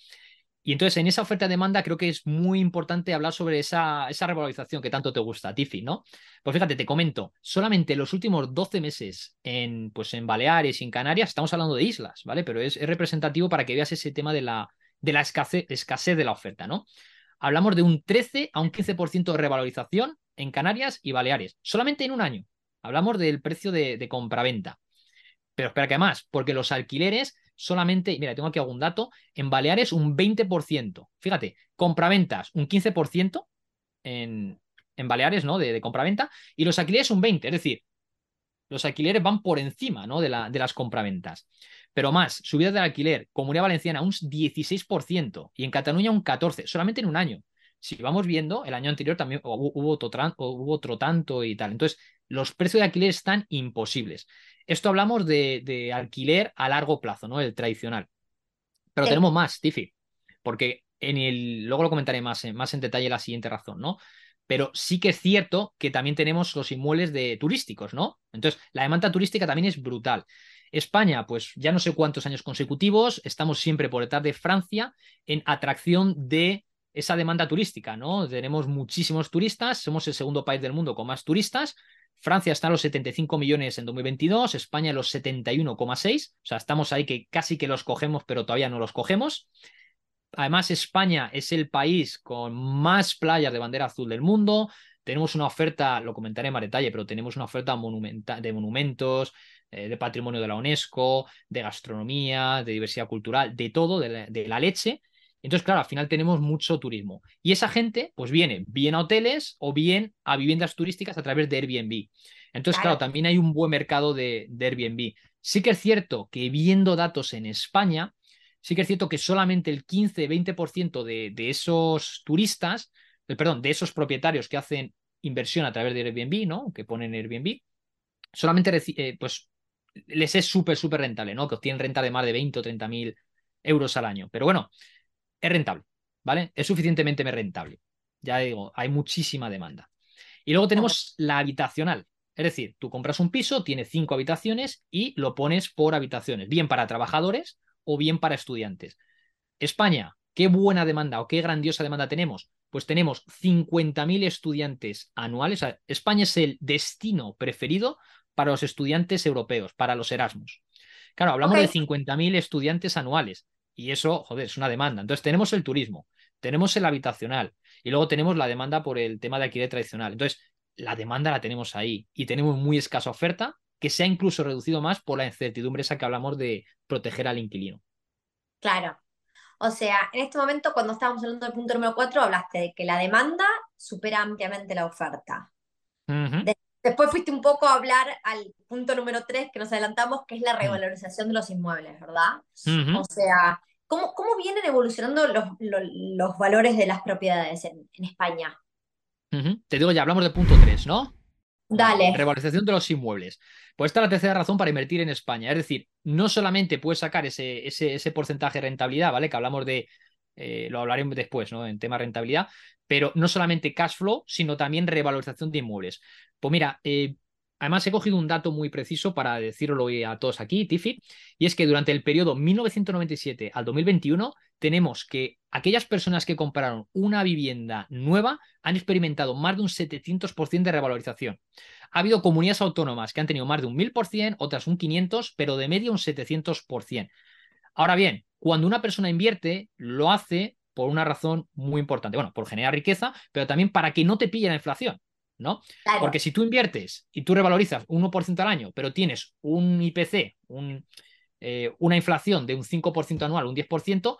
Y entonces en esa oferta-demanda creo que es muy importante hablar sobre esa, esa revalorización que tanto te gusta, Tiffy, ¿no? Pues fíjate, te comento, solamente los últimos 12 meses en, pues en Baleares y en Canarias, estamos hablando de islas, ¿vale? Pero es, representativo para que veas ese tema de la, de la escasez, escasez de la oferta, ¿no? hablamos de un 13 a un 15% de revalorización en Canarias y Baleares, solamente en un año. Hablamos del precio de, de compraventa. Pero espera que más, porque los alquileres solamente, mira, tengo aquí algún dato, en Baleares un 20%. Fíjate, compraventas un 15% en, en Baleares, ¿no? De, compraventa, y los alquileres un 20%. Es decir, los alquileres van por encima, ¿no? De, la, de las compraventas pero más, subida del alquiler, Comunidad Valenciana un 16% y en Cataluña un 14%, solamente en un año. Si vamos viendo, el año anterior también hubo, otro, tanto y tal. Entonces, los precios de alquiler están imposibles. Esto hablamos de, alquiler a largo plazo, ¿no? El tradicional. Pero tenemos más, Tiffy, porque en el, luego lo comentaré más, más en detalle la siguiente razón, ¿no? Pero sí que es cierto que también tenemos los inmuebles de turísticos, ¿no? Entonces, la demanda turística también es brutal. España, pues ya no sé cuántos años consecutivos, estamos siempre por detrás de Francia en atracción de esa demanda turística, ¿no? Tenemos muchísimos turistas, somos el segundo país del mundo con más turistas. Francia está a los 75 millones en 2022, España a los 71,6, o sea, estamos ahí que casi que los cogemos, pero todavía no los cogemos. Además, España es el país con más playas de bandera azul del mundo. Tenemos una oferta, lo comentaré en más detalle, pero tenemos una oferta de monumentos, eh, de patrimonio de la UNESCO, de gastronomía, de diversidad cultural, de todo, de la, leche. Entonces, claro, al final tenemos mucho turismo. Y esa gente, pues viene bien a hoteles o bien a viviendas turísticas a través de Airbnb. Entonces, claro, también hay un buen mercado de, Airbnb. Sí que es cierto que viendo datos en España, sí que es cierto que solamente el 15-20% de, de esos turistas, eh, perdón, de esos propietarios que hacen inversión a través de Airbnb, ¿no? Que ponen Airbnb, solamente eh, pues les es súper, súper rentable, ¿no? Que obtienen renta de más de 20 o 30 mil euros al año. Pero bueno, es rentable, ¿vale? Es suficientemente rentable. Ya digo, hay muchísima demanda. Y luego tenemos la habitacional. Es decir, tú compras un piso, tiene cinco habitaciones y lo pones por habitaciones, bien para trabajadores o bien para estudiantes. España, qué buena demanda o qué grandiosa demanda tenemos. Pues tenemos 50.000 estudiantes anuales. España es el destino preferido para los estudiantes europeos, para los Erasmus. Claro, hablamos de 50.000 estudiantes anuales y eso, joder, es una demanda. Entonces tenemos el turismo, tenemos el habitacional y luego tenemos la demanda por el tema de alquiler tradicional. Entonces, la demanda la tenemos ahí y tenemos muy escasa oferta que se ha incluso reducido más por la incertidumbre esa que hablamos de proteger al inquilino. Claro. O sea, en este momento, cuando estábamos hablando del punto número 4, hablaste de que la demanda supera ampliamente la oferta. Después fuiste un poco a hablar al punto número 3 que nos adelantamos, que es la revalorización de los inmuebles, ¿verdad? O sea, ¿cómo, ¿cómo, vienen evolucionando los, los, valores de las propiedades en, en España? Te digo, ya hablamos de punto 3, ¿no? Dale. Revalorización de los inmuebles. Pues esta es la tercera razón para invertir en España. Es decir, no solamente puedes sacar ese, ese, ese porcentaje de rentabilidad, ¿vale? Que hablamos de, eh, lo hablaremos después, ¿no? En tema rentabilidad, pero no solamente cash flow, sino también revalorización de inmuebles. Pues mira, eh, Además, he cogido un dato muy preciso para decirlo a todos aquí, Tiffy, y es que durante el periodo 1997 al 2021 tenemos que aquellas personas que compraron una vivienda nueva han experimentado más de un 700% de revalorización. Ha habido comunidades autónomas que han tenido más de un 1000%, otras un 500%, pero de media un 700%. Ahora bien, cuando una persona invierte, lo hace por una razón muy importante. Bueno, por generar riqueza, pero también para que no te pille la inflación. ¿no? Porque si tú inviertes y tú revalorizas 1% al año, pero tienes un IPC, eh, una inflación de un 5% anual, un 10%,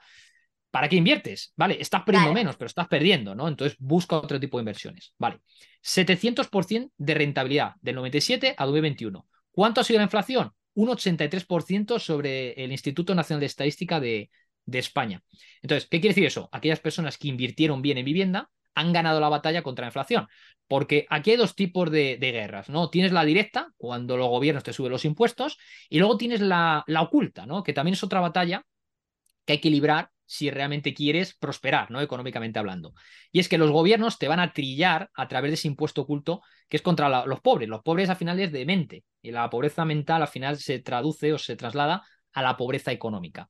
¿para qué inviertes? Vale, estás perdiendo menos, pero estás perdiendo, ¿no? Entonces busca otro tipo de inversiones. Vale, 700% de rentabilidad del 97 a 2021. ¿Cuánto ha sido la inflación? Un 83% sobre el Instituto Nacional de Estadística de, de España. Entonces, ¿qué quiere decir eso? Aquellas personas que invirtieron bien en vivienda han ganado la batalla contra la inflación. Porque aquí hay dos tipos de, guerras, ¿no? Tienes la directa, cuando los gobiernos te suben los impuestos, y luego tienes la, oculta, ¿no? Que también es otra batalla que hay que librar si realmente quieres prosperar, ¿no? Económicamente hablando. Y es que los gobiernos te van a trillar a través de ese impuesto oculto que es contra los pobres. Los pobres al final es de mente y la pobreza mental al final se traduce o se traslada a la pobreza económica.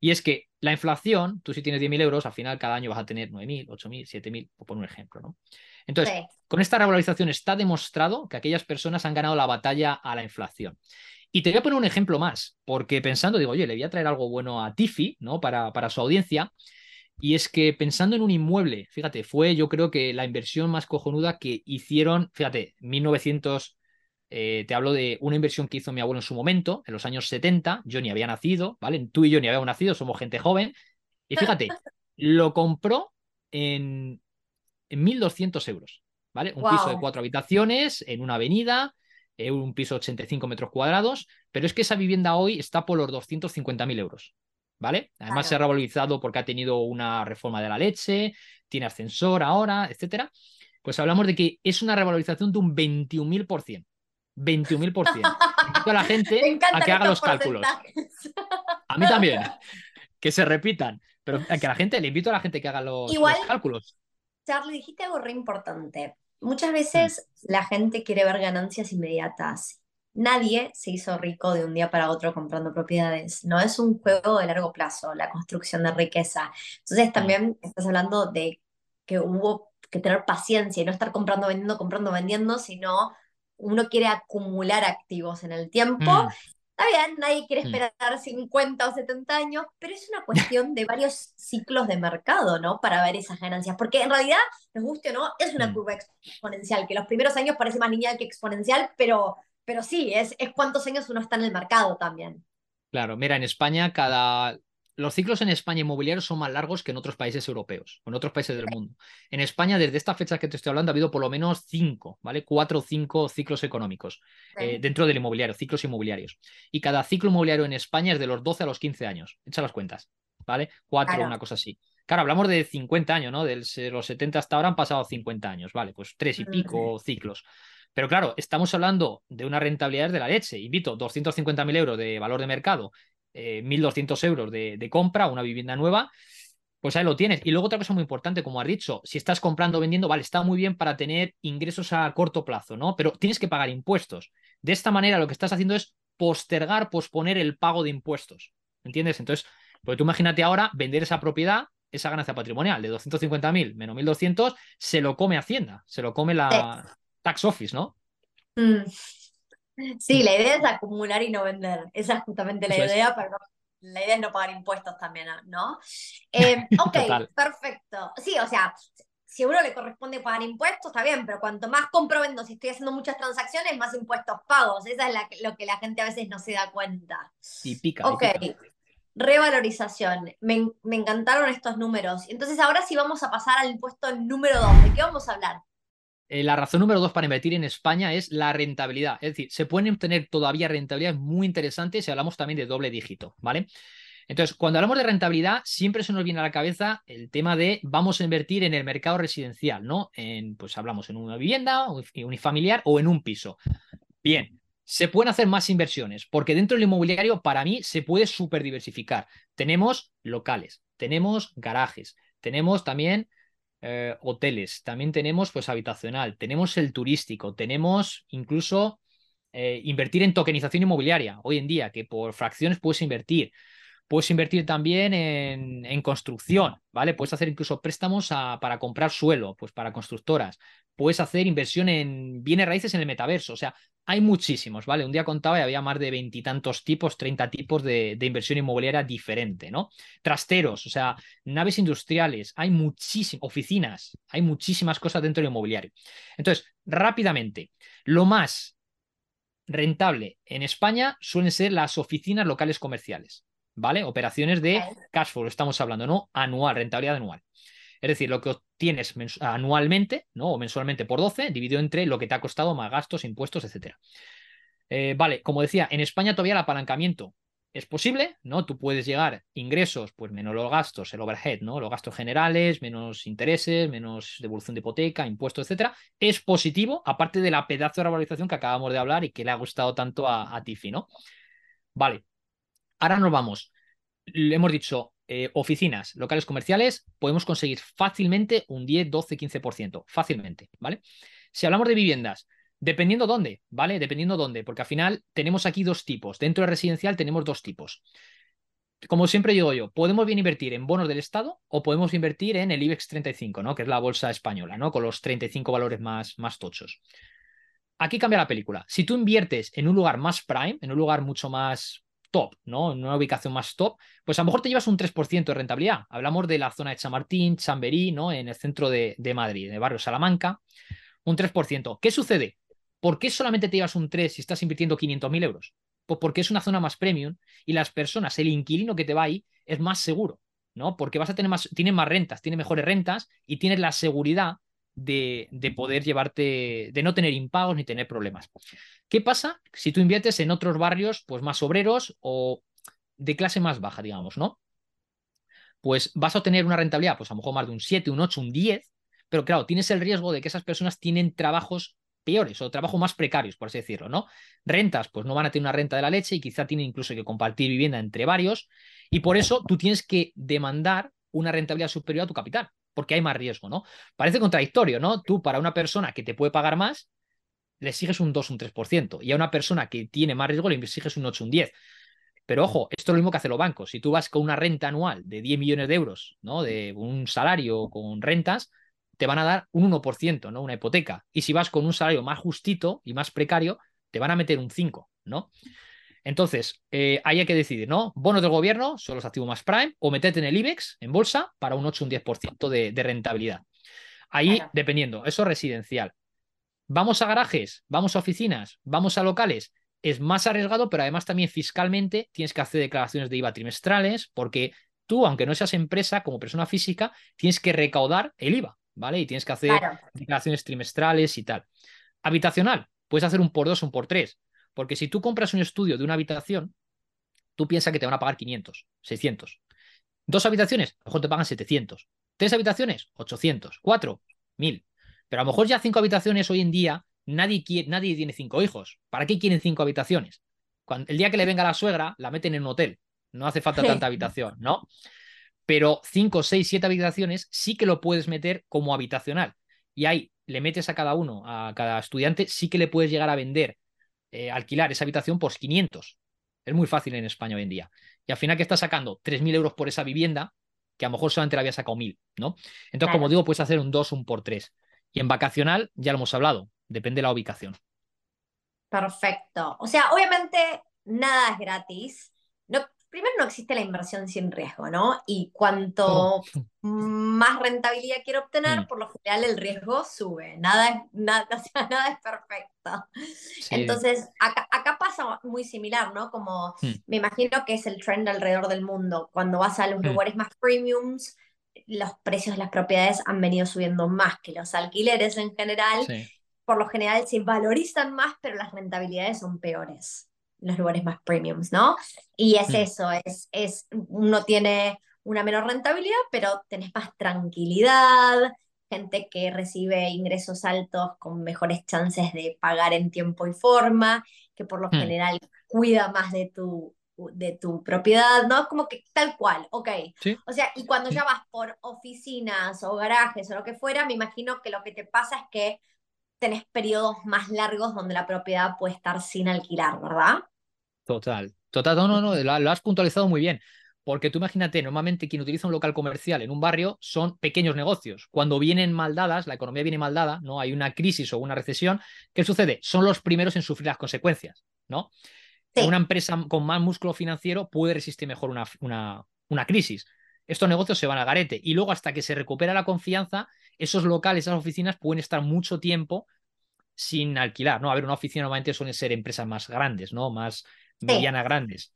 Y es que la inflación, tú si tienes 10.000 euros, al final cada año vas a tener 9.000, 8.000, 7.000, por un ejemplo, ¿no? Entonces, con esta revalorización está demostrado que aquellas personas han ganado la batalla a la inflación. Y te voy a poner un ejemplo más, porque pensando, digo, oye, le voy a traer algo bueno a Tiffy, ¿no? Para, para su audiencia. Y es que pensando en un inmueble, fíjate, fue yo creo que la inversión más cojonuda que hicieron, fíjate, 1900, eh, te hablo de una inversión que hizo mi abuelo en su momento, en los años 70, yo ni había nacido, ¿vale? Tú y yo ni habíamos nacido, somos gente joven. Y fíjate, lo compró en, en 1.200 euros, ¿vale? Un piso de cuatro habitaciones en una avenida, eh, un piso de 85 metros cuadrados, pero es que esa vivienda hoy está por los 250.000 euros, ¿vale? Además se ha revalorizado porque ha tenido una reforma de la leche, tiene ascensor ahora, etcétera. Pues hablamos de que es una revalorización de un 21.000%. 21.000%. a la gente a que haga los cálculos. A mí también. Que se repitan. Pero a que la gente, le invito a la gente que haga los, los cálculos. Charlie, dijiste algo re importante. Muchas veces mm. la gente quiere ver ganancias inmediatas. Nadie se hizo rico de un día para otro comprando propiedades. No es un juego de largo plazo, la construcción de riqueza. Entonces mm. también estás hablando de que hubo que tener paciencia y no estar comprando, vendiendo, comprando, vendiendo, sino uno quiere acumular activos en el tiempo mm. Está bien, nadie quiere mm. esperar 50 o 70 años, pero es una cuestión de varios ciclos de mercado, ¿no? Para ver esas ganancias. Porque en realidad, nos guste o no, es una mm. curva exponencial, que los primeros años parece más lineal que exponencial, pero, pero sí, es, es cuántos años uno está en el mercado también. Claro, mira, en España cada los ciclos en España inmobiliarios son más largos que en otros países europeos o en otros países del mundo. En España, desde esta fecha que te estoy hablando, ha habido por lo menos cinco, ¿vale? Cuatro o cinco ciclos económicos eh, dentro del inmobiliario, ciclos inmobiliarios. Y cada ciclo inmobiliario en España es de los 12 a los 15 años. Echa las cuentas, ¿vale? Cuatro, una cosa así. Claro, hablamos de 50 años, ¿no? De los 70 hasta ahora han pasado 50 años, ¿vale? Pues tres y pico ciclos. Pero claro, estamos hablando de una rentabilidad de la leche. Invito 250.000 euros de valor de mercado 1.200 eh, euros de, compra, una vivienda nueva, pues ahí lo tienes. Y luego otra cosa muy importante, como has dicho, si estás comprando o vendiendo, vale, está muy bien para tener ingresos a corto plazo, ¿no? Pero tienes que pagar impuestos. De esta manera lo que estás haciendo es postergar, posponer el pago de impuestos. ¿Entiendes? Entonces, pues tú imagínate ahora vender esa propiedad, esa ganancia patrimonial de 250.000 menos 1.200, se lo come Hacienda, se lo come la tax office, ¿no? Mm. Sí, la idea es acumular y no vender. Esa es justamente la idea, pero la idea es no pagar impuestos también, ¿no? Eh, ok, perfecto. Sí, o sea, si a uno le corresponde pagar impuestos, está bien, pero cuanto más compro, vendo, si estoy haciendo muchas transacciones, más impuestos pagos. Esa es lo que la gente a veces no se da cuenta. Y pica. Ok. Revalorización. Me, me, encantaron estos números. Entonces, ahora sí vamos a pasar al impuesto número dos. ¿De qué vamos a hablar? Eh, la razón número dos para invertir en España es la rentabilidad. Es decir, se pueden obtener todavía rentabilidades muy interesantes si hablamos también de doble dígito, ¿vale? Entonces, cuando hablamos de rentabilidad, siempre se nos viene a la cabeza el tema de vamos a invertir en el mercado residencial, ¿no? En, pues hablamos en una vivienda, unifamiliar o en un piso. Bien, se pueden hacer más inversiones, porque dentro del inmobiliario, para mí, se puede súper diversificar. Tenemos locales, tenemos garajes, tenemos también eh, hoteles, también tenemos pues habitacional, tenemos el turístico, tenemos incluso eh, invertir en tokenización inmobiliaria hoy en día, que por fracciones puedes invertir. Puedes invertir también en, construcción, ¿vale? Puedes hacer incluso préstamos para comprar suelo, pues para constructoras. Puedes hacer inversión en bienes raíces en el metaverso. O sea, hay muchísimos, ¿vale? Un día contaba y había más de veintitantos tipos, treinta tipos de, de, inversión inmobiliaria diferente, ¿no? Trasteros, o sea, naves industriales, hay muchísimas, oficinas, hay muchísimas cosas dentro del inmobiliario. Entonces, rápidamente, lo más rentable en España suelen ser las oficinas locales comerciales. ¿vale? Operaciones de cash flow, estamos hablando, ¿no? Anual, rentabilidad anual. Es decir, lo que obtienes anualmente, ¿no? O mensualmente por 12, dividido entre lo que te ha costado más gastos, impuestos, etcétera. Eh, vale, como decía, en España todavía el apalancamiento es posible, ¿no? Tú puedes llegar ingresos, pues menos los gastos, el overhead, ¿no? Los gastos generales, menos intereses, menos devolución de hipoteca, impuestos, etcétera. Es positivo, aparte de la pedazo de revalorización que acabamos de hablar y que le ha gustado tanto a, a Tiffy, ¿no? Vale, Ahora nos vamos. Le hemos dicho, eh, oficinas, locales comerciales, podemos conseguir fácilmente un 10, 12, 15%. Fácilmente, ¿vale? Si hablamos de viviendas, dependiendo dónde, ¿vale? Dependiendo dónde, porque al final tenemos aquí dos tipos. Dentro del residencial tenemos dos tipos. Como siempre digo yo, podemos bien invertir en bonos del Estado o podemos invertir en el IBEX 35, ¿no? Que es la bolsa española, ¿no? Con los 35 valores más, más tochos. Aquí cambia la película. Si tú inviertes en un lugar más prime, en un lugar mucho más top, ¿no? En una ubicación más top, pues a lo mejor te llevas un 3% de rentabilidad. Hablamos de la zona de Chamartín, Chamberí, ¿no? En el centro de, Madrid, en el barrio Salamanca, un 3%. ¿Qué sucede? ¿Por qué solamente te llevas un 3 si estás invirtiendo 500.000 euros? Pues porque es una zona más premium y las personas, el inquilino que te va ahí es más seguro, ¿no? Porque vas a tener más, tiene más rentas, tiene mejores rentas y tienes la seguridad de, de, poder llevarte, de no tener impagos ni tener problemas. ¿Qué pasa si tú inviertes en otros barrios pues más obreros o de clase más baja, digamos, ¿no? Pues vas a obtener una rentabilidad, pues a lo mejor más de un 7, un 8, un 10, pero claro, tienes el riesgo de que esas personas tienen trabajos peores o trabajos más precarios, por así decirlo, ¿no? Rentas, pues no van a tener una renta de la leche y quizá tienen incluso que compartir vivienda entre varios y por eso tú tienes que demandar una rentabilidad superior a tu capital, porque hay más riesgo, ¿no? Parece contradictorio, ¿no? Tú para una persona que te puede pagar más, le exiges un 2, un 3%. Y a una persona que tiene más riesgo le exiges un 8, un 10. Pero ojo, esto es lo mismo que hacen los bancos. Si tú vas con una renta anual de 10 millones de euros, ¿no? De un salario con rentas, te van a dar un 1%, ¿no? Una hipoteca. Y si vas con un salario más justito y más precario, te van a meter un 5, ¿no? Entonces, eh, ahí hay que decidir, ¿no? Bonos del gobierno son los activos más prime o meterte en el IBEX, en bolsa, para un 8 un 10% de, de rentabilidad. Ahí, dependiendo, eso es residencial. Vamos a garajes, vamos a oficinas, vamos a locales. Es más arriesgado, pero además también fiscalmente tienes que hacer declaraciones de IVA trimestrales, porque tú, aunque no seas empresa, como persona física, tienes que recaudar el IVA, ¿vale? Y tienes que hacer declaraciones trimestrales y tal. Habitacional, puedes hacer un por dos, un por tres, porque si tú compras un estudio de una habitación, tú piensas que te van a pagar 500, 600. Dos habitaciones, a lo mejor te pagan 700. Tres habitaciones, 800. Cuatro, 1000. Pero a lo mejor ya cinco habitaciones hoy en día, nadie, quiere, nadie tiene cinco hijos. ¿Para qué quieren cinco habitaciones? Cuando, el día que le venga la suegra, la meten en un hotel. No hace falta tanta habitación, ¿no? Pero cinco, seis, siete habitaciones sí que lo puedes meter como habitacional. Y ahí le metes a cada uno, a cada estudiante, sí que le puedes llegar a vender, eh, alquilar esa habitación por 500. Es muy fácil en España hoy en día. Y al final que estás sacando 3.000 euros por esa vivienda, que a lo mejor solamente la había sacado 1.000, ¿no? Entonces, como digo, puedes hacer un 2, un por 3. Y en vacacional, ya lo hemos hablado, depende de la ubicación. Perfecto. O sea, obviamente nada es gratis. No, primero no existe la inversión sin riesgo, ¿no? Y cuanto más rentabilidad quiero obtener, Mm, por lo general el riesgo sube. Nada es, nada, o sea, nada es perfecto. Sí. Entonces, acá, acá pasa muy similar, ¿no? Como Mm, me imagino que es el trend alrededor del mundo. Cuando vas a los mm, lugares más premiums, los precios de las propiedades han venido subiendo más que los alquileres en general. Por lo general se valorizan más, pero las rentabilidades son peores los lugares más premiums, ¿no? Y es mm, eso, es, es, uno tiene una menor rentabilidad, pero tenés más tranquilidad, gente que recibe ingresos altos con mejores chances de pagar en tiempo y forma, que por lo mm. general cuida más de tu, de tu propiedad, ¿no? Como que tal cual, ok. Sí. O sea, y cuando ya vas por oficinas o garajes o lo que fuera, me imagino que lo que te pasa es que tenés periodos más largos donde la propiedad puede estar sin alquilar, ¿verdad? Total, total, no, no, no, lo, lo has puntualizado muy bien. Porque tú imagínate, normalmente quien utiliza un local comercial en un barrio son pequeños negocios. Cuando vienen mal dadas, la economía viene mal dada, ¿no? Hay una crisis o una recesión, ¿qué sucede? Son los primeros en sufrir las consecuencias, ¿no? Una empresa con más músculo financiero puede resistir mejor una, una, una crisis. Estos negocios se van a garete y luego hasta que se recupera la confianza, esos locales, esas oficinas pueden estar mucho tiempo sin alquilar, ¿no? A ver, una oficina normalmente suelen ser empresas más grandes, ¿no? Más sí, medianas grandes.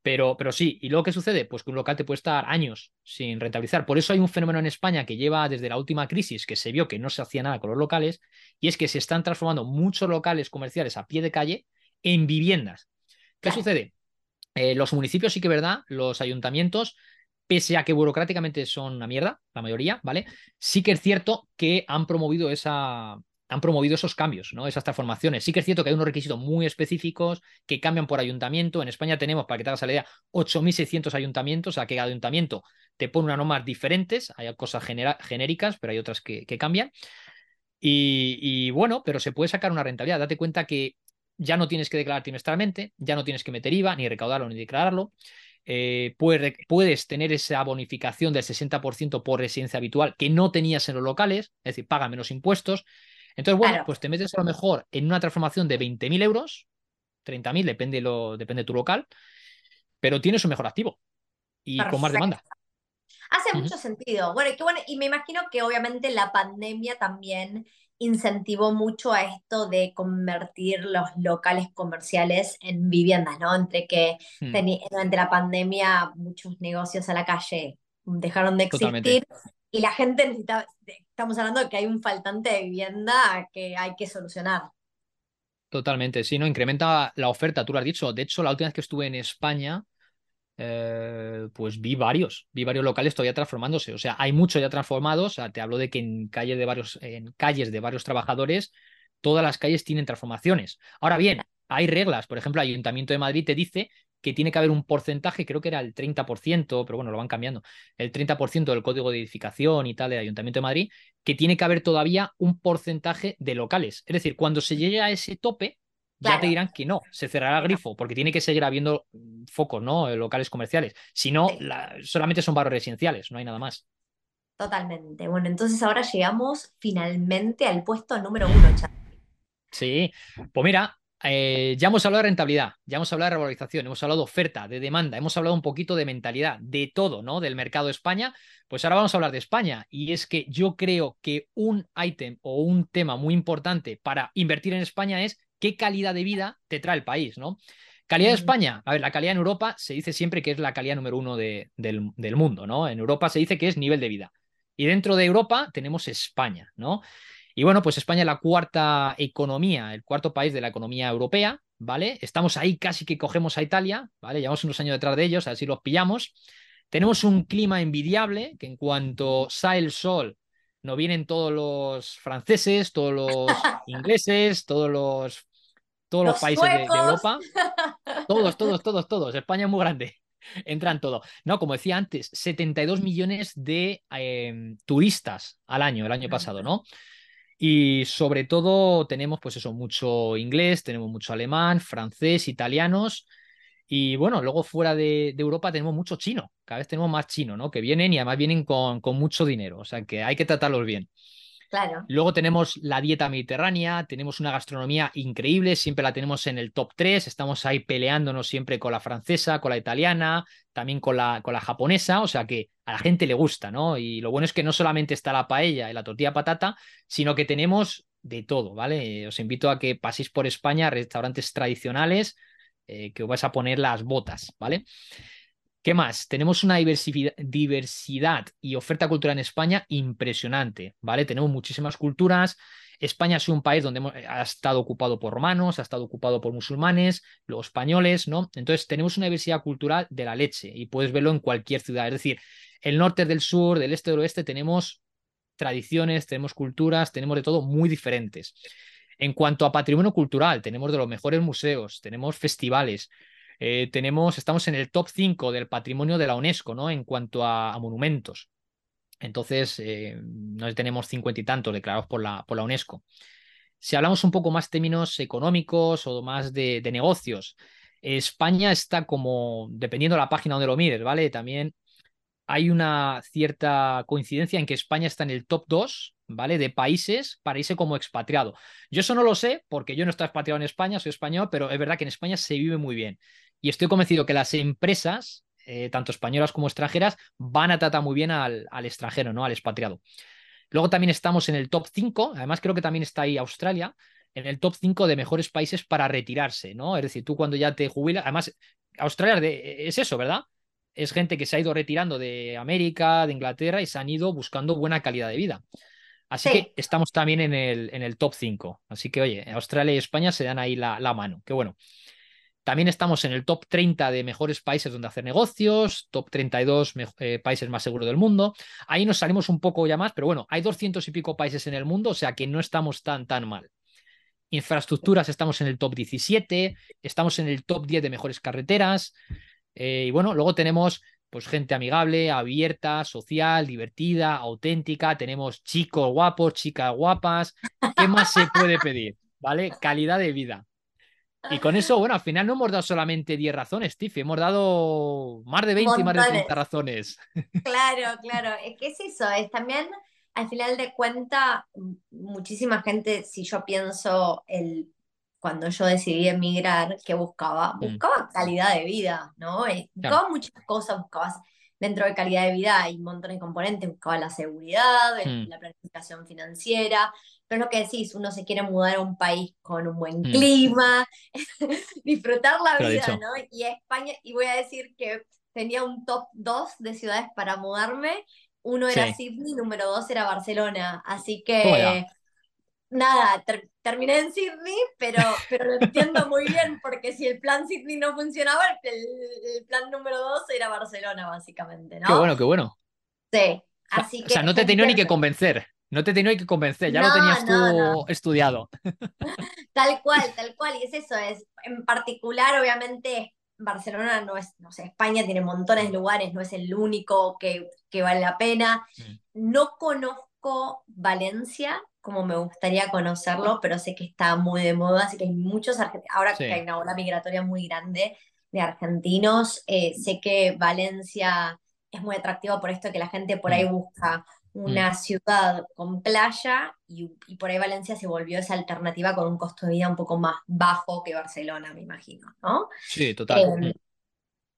Pero, pero sí, ¿y luego qué sucede? Pues que un local te puede estar años sin rentabilizar. Por eso hay un fenómeno en España que lleva desde la última crisis, que se vio que no se hacía nada con los locales, y es que se están transformando muchos locales comerciales a pie de calle en viviendas. ¿Qué claro, sucede? Eh, los municipios sí que es verdad, los ayuntamientos, pese a que burocráticamente son una mierda, la mayoría, ¿vale? Sí que es cierto que han promovido esa, han promovido esos cambios, ¿no? Esas transformaciones. Sí que es cierto que hay unos requisitos muy específicos que cambian por ayuntamiento. En España tenemos, para que te hagas la idea, 8.600 ayuntamientos, o sea que cada ayuntamiento te pone unas normas diferentes. Hay cosas genéricas, pero hay otras que, cambian. Y, bueno, pero se puede sacar una rentabilidad. Date cuenta que ya no tienes que declarar trimestralmente, ya no tienes que meter IVA, ni recaudarlo, ni declararlo. Eh, puedes, puedes, tener esa bonificación del 60% por residencia habitual que no tenías en los locales, es decir, paga menos impuestos. Entonces, bueno, claro, pues te metes a lo mejor en una transformación de 20.000 euros, 30.000, depende, lo, depende de tu local, pero tienes un mejor activo y con más demanda. Hace Uh -huh. mucho sentido. Bueno, y, bueno, y me imagino que obviamente la pandemia también incentivó mucho a esto de convertir los locales comerciales en viviendas, ¿no? Entre que Mm, teni- durante la pandemia muchos negocios a la calle dejaron de totalmente. existir y la gente necesita, estamos hablando de que hay un faltante de vivienda que hay que solucionar. Totalmente, sí, ¿no? Incrementa la oferta, tú lo has dicho. De hecho, la última vez que estuve en España, eh, pues vi varios, vi varios locales todavía transformándose. O sea, hay muchos ya transformados. O sea, te hablo de que en calles de varios, en calles de varios trabajadores, todas las calles tienen transformaciones. Ahora bien, hay reglas. Por ejemplo, el Ayuntamiento de Madrid te dice que tiene que haber un porcentaje, creo que era el 30%, pero bueno, lo van cambiando, el 30% del código de edificación y tal del Ayuntamiento de Madrid, que tiene que haber todavía un porcentaje de locales. Es decir, cuando se llegue a ese tope, ya te dirán que no, se cerrará el grifo, porque tiene que seguir habiendo focos, ¿no? Locales comerciales. Si no, sí, la, solamente son barrios residenciales, no hay nada más. totalmente. Bueno, entonces ahora llegamos finalmente al puesto número uno, Chad. Sí, pues mira, eh, ya hemos hablado de rentabilidad, ya hemos hablado de revalorización, hemos hablado de oferta, de demanda, hemos hablado un poquito de mentalidad, de todo, ¿no? Del mercado de España. Pues ahora vamos a hablar de España. Y es que yo creo que un ítem o un tema muy importante para invertir en España es qué calidad de vida te trae el país, ¿no? Calidad de España, a ver, la calidad en Europa se dice siempre que es la calidad número uno de, del, del mundo, ¿no? En Europa se dice que es nivel de vida. Y dentro de Europa tenemos España, ¿no? Y bueno, pues España es la cuarta economía, el cuarto país de la economía europea, ¿vale? Estamos ahí casi que cogemos a Italia, ¿vale? Llevamos unos años detrás de ellos, a ver si los pillamos. Tenemos un clima envidiable, que en cuanto sale el sol, nos vienen todos los franceses, todos los ingleses, todos los, todos los Los países de. Europa, todos, todos, todos, todos. España es muy grande. Entran todo. No, como decía antes, 72 millones de eh, turistas al año, el año pasado, ¿no? Y sobre todo tenemos, pues eso, mucho inglés, tenemos mucho alemán, francés, italianos. Y bueno, luego fuera de, de Europa tenemos mucho chino. Cada vez tenemos más chino, ¿no? Que vienen y además vienen con, con mucho dinero. O sea que hay que tratarlos bien. Claro. Luego tenemos la dieta mediterránea, tenemos una gastronomía increíble, siempre la tenemos en el top 3, estamos ahí peleándonos siempre con la francesa, con la italiana, también con la, con la japonesa, o sea que a la gente le gusta, ¿no? Y lo bueno es que no solamente está la paella y la tortilla patata, sino que tenemos de todo, ¿vale? Os invito a que paséis por España, restaurantes tradicionales, eh, que os vais a poner las botas, ¿vale? ¿Qué más? Tenemos una diversidad y oferta cultural en España impresionante, ¿vale? Tenemos muchísimas culturas. España es un país donde ha estado ocupado por romanos, ha estado ocupado por musulmanes, los españoles, ¿no? Entonces tenemos una diversidad cultural de la leche y puedes verlo en cualquier ciudad. Es decir, el norte del sur, del este del oeste, tenemos tradiciones, tenemos culturas, tenemos de todo muy diferentes. En cuanto a patrimonio cultural, tenemos de los mejores museos, tenemos festivales, eh, tenemos, estamos en el top 5 del patrimonio de la UNESCO, ¿no? En cuanto a, monumentos. Entonces, eh, no tenemos cincuenta y tantos declarados por la, por la UNESCO. Si hablamos un poco más términos económicos o más de, de negocios, España está como, dependiendo de la página donde lo mires, ¿vale? También hay una cierta coincidencia en que España está en el top 2, ¿vale? De países para irse como expatriado. Yo eso no lo sé porque yo no estoy expatriado en España, soy español, pero es verdad que en España se vive muy bien. Y estoy convencido que las empresas, eh, tanto españolas como extranjeras, van a tratar muy bien al, al extranjero, ¿no? Al expatriado. Luego también estamos en el top 5, además creo que también está ahí Australia, en el top 5 de mejores países para retirarse, ¿no? Es decir, tú cuando ya te jubilas, además, Australia es eso, ¿verdad? es gente que se ha ido retirando de América, de Inglaterra y se han ido buscando buena calidad de vida. Así que estamos también en el, en el top 5. Así que, oye, Australia y España se dan ahí la, mano. Qué bueno. También estamos en el top 30 de mejores países donde hacer negocios, top 32 eh, países más seguros del mundo. Ahí nos salimos un poco ya más, pero bueno, hay 200 y pico países en el mundo, o sea que no estamos tan, tan mal. Infraestructuras, estamos en el top 17, estamos en el top 10 de mejores carreteras, eh, y bueno, luego tenemos pues gente amigable, abierta, social, divertida, auténtica, tenemos chicos guapos, chicas guapas, ¿qué más se puede pedir? ¿Vale? Calidad de vida. Y con eso, bueno, al final no hemos dado solamente 10 razones, Tiffy, hemos dado más de 20 y más de 30 razones. Claro, claro, es que es eso, es también, al final de cuenta, muchísima gente, si yo pienso el cuando yo decidí emigrar, ¿qué buscaba? Mm. Buscaba calidad de vida, ¿no? Buscaba muchas cosas, buscabas dentro de calidad de vida hay un montón de componentes, buscaba la seguridad, mm. la planificación financiera, pero lo que decís, uno se quiere mudar a un país con un buen mm. clima, disfrutar la vida, ¿no? Y España, y voy a decir que tenía un top 2 de ciudades para mudarme, uno era Sydney, número dos era Barcelona, así que nada, terminé en Sydney, pero, pero lo entiendo muy bien, porque si el plan Sydney no funcionaba, el, plan número dos era Barcelona, básicamente, ¿no? Qué bueno, qué bueno. Sí, así que... O sea, no te tenía ni que convencer, no te tenía que convencer, ya lo tenías tú estudiado. Tal cual, tal cual, y es eso, es, en particular, obviamente, Barcelona no es, no sé, España tiene montones de lugares, no es el único que, que vale la pena. No conozco Valencia, como me gustaría conocerlo, pero sé que está muy de moda, así que hay muchos argentinos, ahora que hay una ola migratoria muy grande de argentinos, eh, sé que Valencia es muy atractivo por esto que la gente por ahí mm. busca una mm. ciudad con playa y, por ahí Valencia se volvió esa alternativa con un costo de vida un poco más bajo que Barcelona, me imagino, ¿no? Sí, total. Em,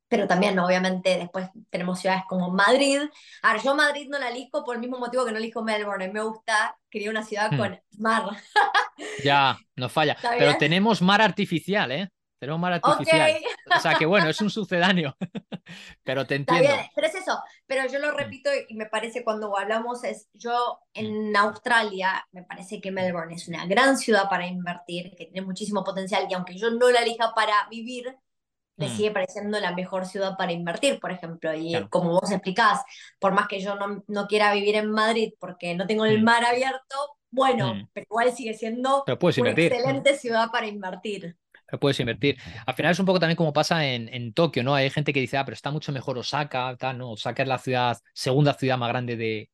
pero también, obviamente, después tenemos ciudades como Madrid. Ahora, yo Madrid no la elijo por el mismo motivo que no elijo Melbourne. Me gusta, quería una ciudad hmm. con mar. ya, no falla. Pero tenemos mar artificial, ¿eh? Tenemos mar artificial. O sea que bueno, es un sucedáneo. pero te entiendo. Pero es eso. Pero yo lo hmm. repito y me parece cuando hablamos es, yo en hmm. Australia, me parece que Melbourne es una gran ciudad para invertir, que tiene muchísimo potencial y aunque yo no la elija para vivir, me mm. sigue pareciendo la mejor ciudad para invertir, por ejemplo. Y como vos explicás, por más que yo no, no, quiera vivir en Madrid porque no tengo el mm. mar abierto, bueno, mm. pero igual sigue siendo una excelente ciudad para invertir. Puedes invertir. Al final es un poco también como pasa en, en, Tokio, ¿no? Hay gente que dice, ah, pero está mucho mejor Osaka, tal, ¿no? Osaka es la ciudad, segunda ciudad más grande de,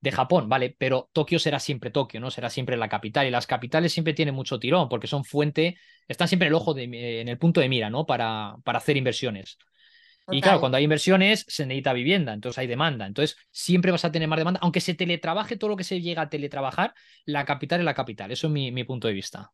de Japón, ¿vale? Pero Tokio será siempre Tokio, ¿no? Será siempre la capital. Y las capitales siempre tienen mucho tirón porque son fuente, están siempre en el ojo, de, en el punto de mira, ¿no? Para, para hacer inversiones. Y claro, cuando hay inversiones se necesita vivienda, entonces hay demanda. Entonces siempre vas a tener más demanda, aunque se teletrabaje todo lo que se llega a teletrabajar, la capital es la capital. Eso es mi, punto de vista.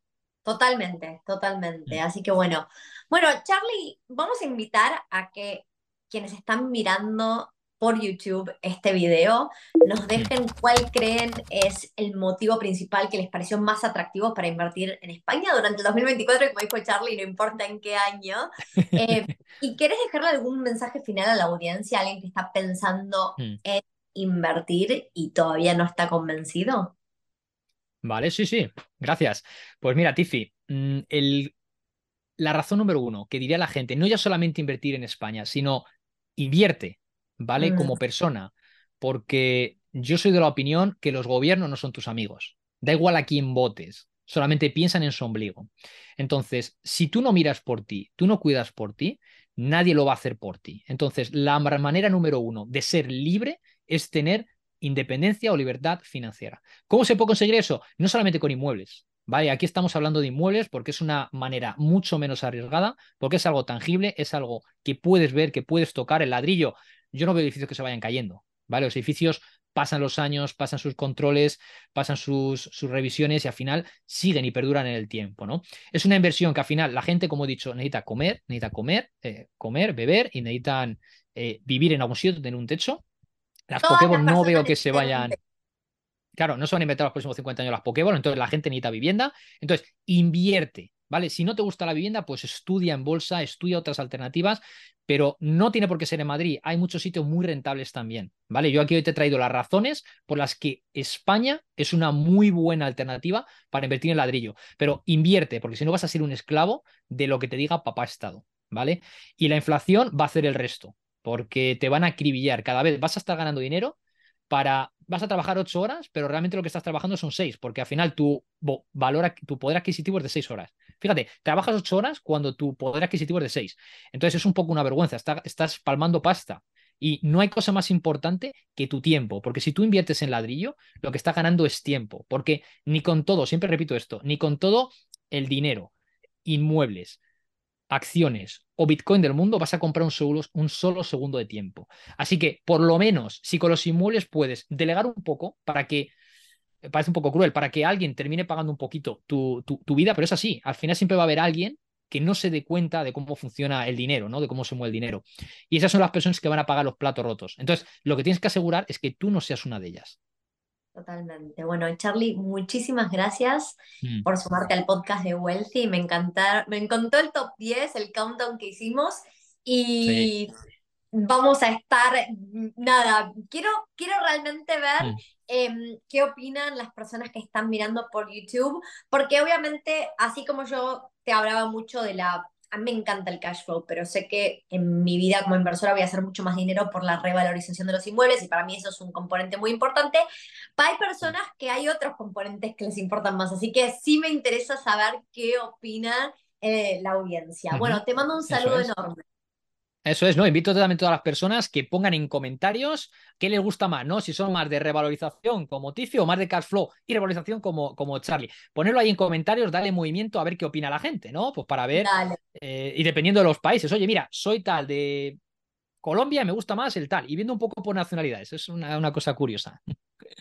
Totalmente, totalmente. Mm. Así que bueno. Bueno, Charlie, vamos a invitar a que quienes están mirando por YouTube este video, nos dejen cuál creen es el motivo principal que les pareció más atractivo para invertir en España durante el 2024, y como dijo Charlie, no importa en qué año. Eh, ¿Y quieres dejarle algún mensaje final a la audiencia, alguien que está pensando mm. en invertir y todavía no está convencido? Vale, sí, sí, gracias. Pues mira, Tiffy, mm, el, la razón número uno que diría la gente, no ya solamente invertir en España, sino invierte ¿vale? Como persona, porque yo soy de la opinión que los gobiernos no son tus amigos. Da igual a quién votes, solamente piensan en su ombligo. Entonces, si tú no miras por ti, tú no cuidas por ti, nadie lo va a hacer por ti. Entonces, la manera número uno de ser libre es tener independencia o libertad financiera. ¿Cómo se puede conseguir eso? No solamente con inmuebles. ¿Vale? Aquí estamos hablando de inmuebles porque es una manera mucho menos arriesgada, porque es algo tangible, es algo que puedes ver, que puedes tocar. El ladrillo yo no veo edificios que se vayan cayendo, ¿vale? Los edificios pasan los años, pasan sus controles, pasan sus, revisiones y al final siguen y perduran en el tiempo, ¿no? Es una inversión que al final la gente, como he dicho, necesita comer, necesita comer, eh, comer, beber y necesitan eh, vivir en algún sitio, tener un techo. Las Pokémon no veo que se vayan... Claro, no se van a inventar los próximos 50 años las Pokéball, entonces la gente necesita vivienda. Entonces, invierte, ¿vale? Si no te gusta la vivienda, pues estudia en bolsa, estudia otras alternativas, pero no tiene por qué ser en Madrid. Hay muchos sitios muy rentables también, ¿vale? Yo aquí hoy te he traído las razones por las que España es una muy buena alternativa para invertir en ladrillo, pero invierte, porque si no vas a ser un esclavo de lo que te diga papá Estado, ¿vale? Y la inflación va a hacer el resto, porque te van a acribillar, cada vez vas a estar ganando dinero para vas a trabajar ocho horas, pero realmente lo que estás trabajando son seis, porque al final tu, valor, tu poder adquisitivo es de seis horas. Fíjate, trabajas ocho horas cuando tu poder adquisitivo es de seis. Entonces es un poco una vergüenza, estás palmando pasta. Y no hay cosa más importante que tu tiempo, porque si tú inviertes en ladrillo, lo que estás ganando es tiempo, porque ni con todo, siempre repito esto, ni con todo el dinero, inmuebles, acciones o Bitcoin del mundo, vas a comprar un solo, un solo segundo de tiempo. Así que, por lo menos, si con los inmuebles puedes delegar un poco para que, parece un poco cruel, para que alguien termine pagando un poquito tu, tu, vida, pero es así, al final siempre va a haber alguien que no se dé cuenta de cómo funciona el dinero, ¿no? De cómo se mueve el dinero. Y esas son las personas que van a pagar los platos rotos. Entonces, lo que tienes que asegurar es que tú no seas una de ellas. Totalmente. Bueno, Charlie, muchísimas gracias mm. por sumarte al podcast de Wealthy. Me, encantar, me encantó el top 10, el countdown que hicimos. Y vamos a estar, nada, quiero, quiero realmente ver mm. em, qué opinan las personas que están mirando por YouTube, porque obviamente, así como yo te hablaba mucho de la a mí me encanta el cash flow, pero sé que en mi vida como inversora voy a hacer mucho más dinero por la revalorización de los inmuebles y para mí eso es un componente muy importante. Pero hay personas que hay otros componentes que les importan más, así que sí me interesa saber qué opina eh, la audiencia. Bueno, te mando un saludo enorme. Eso es, ¿no? Invito también a todas las personas que pongan en comentarios qué les gusta más, ¿no? Si son más de revalorización como Ticio o más de cash flow y revalorización como, como Charlie. Ponerlo ahí en comentarios, dale movimiento a ver qué opina la gente, ¿no? Pues para ver. Eh, y dependiendo de los países, oye, mira, soy tal de Colombia, me gusta más el tal. Y viendo un poco por nacionalidades, es una, cosa curiosa.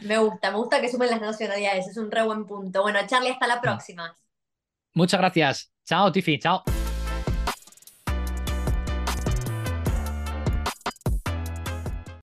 Me gusta, me gusta que sumen las nacionalidades, es un re buen punto. Bueno, Charlie, hasta la próxima. Muchas gracias. Chao, Tiffy, chao.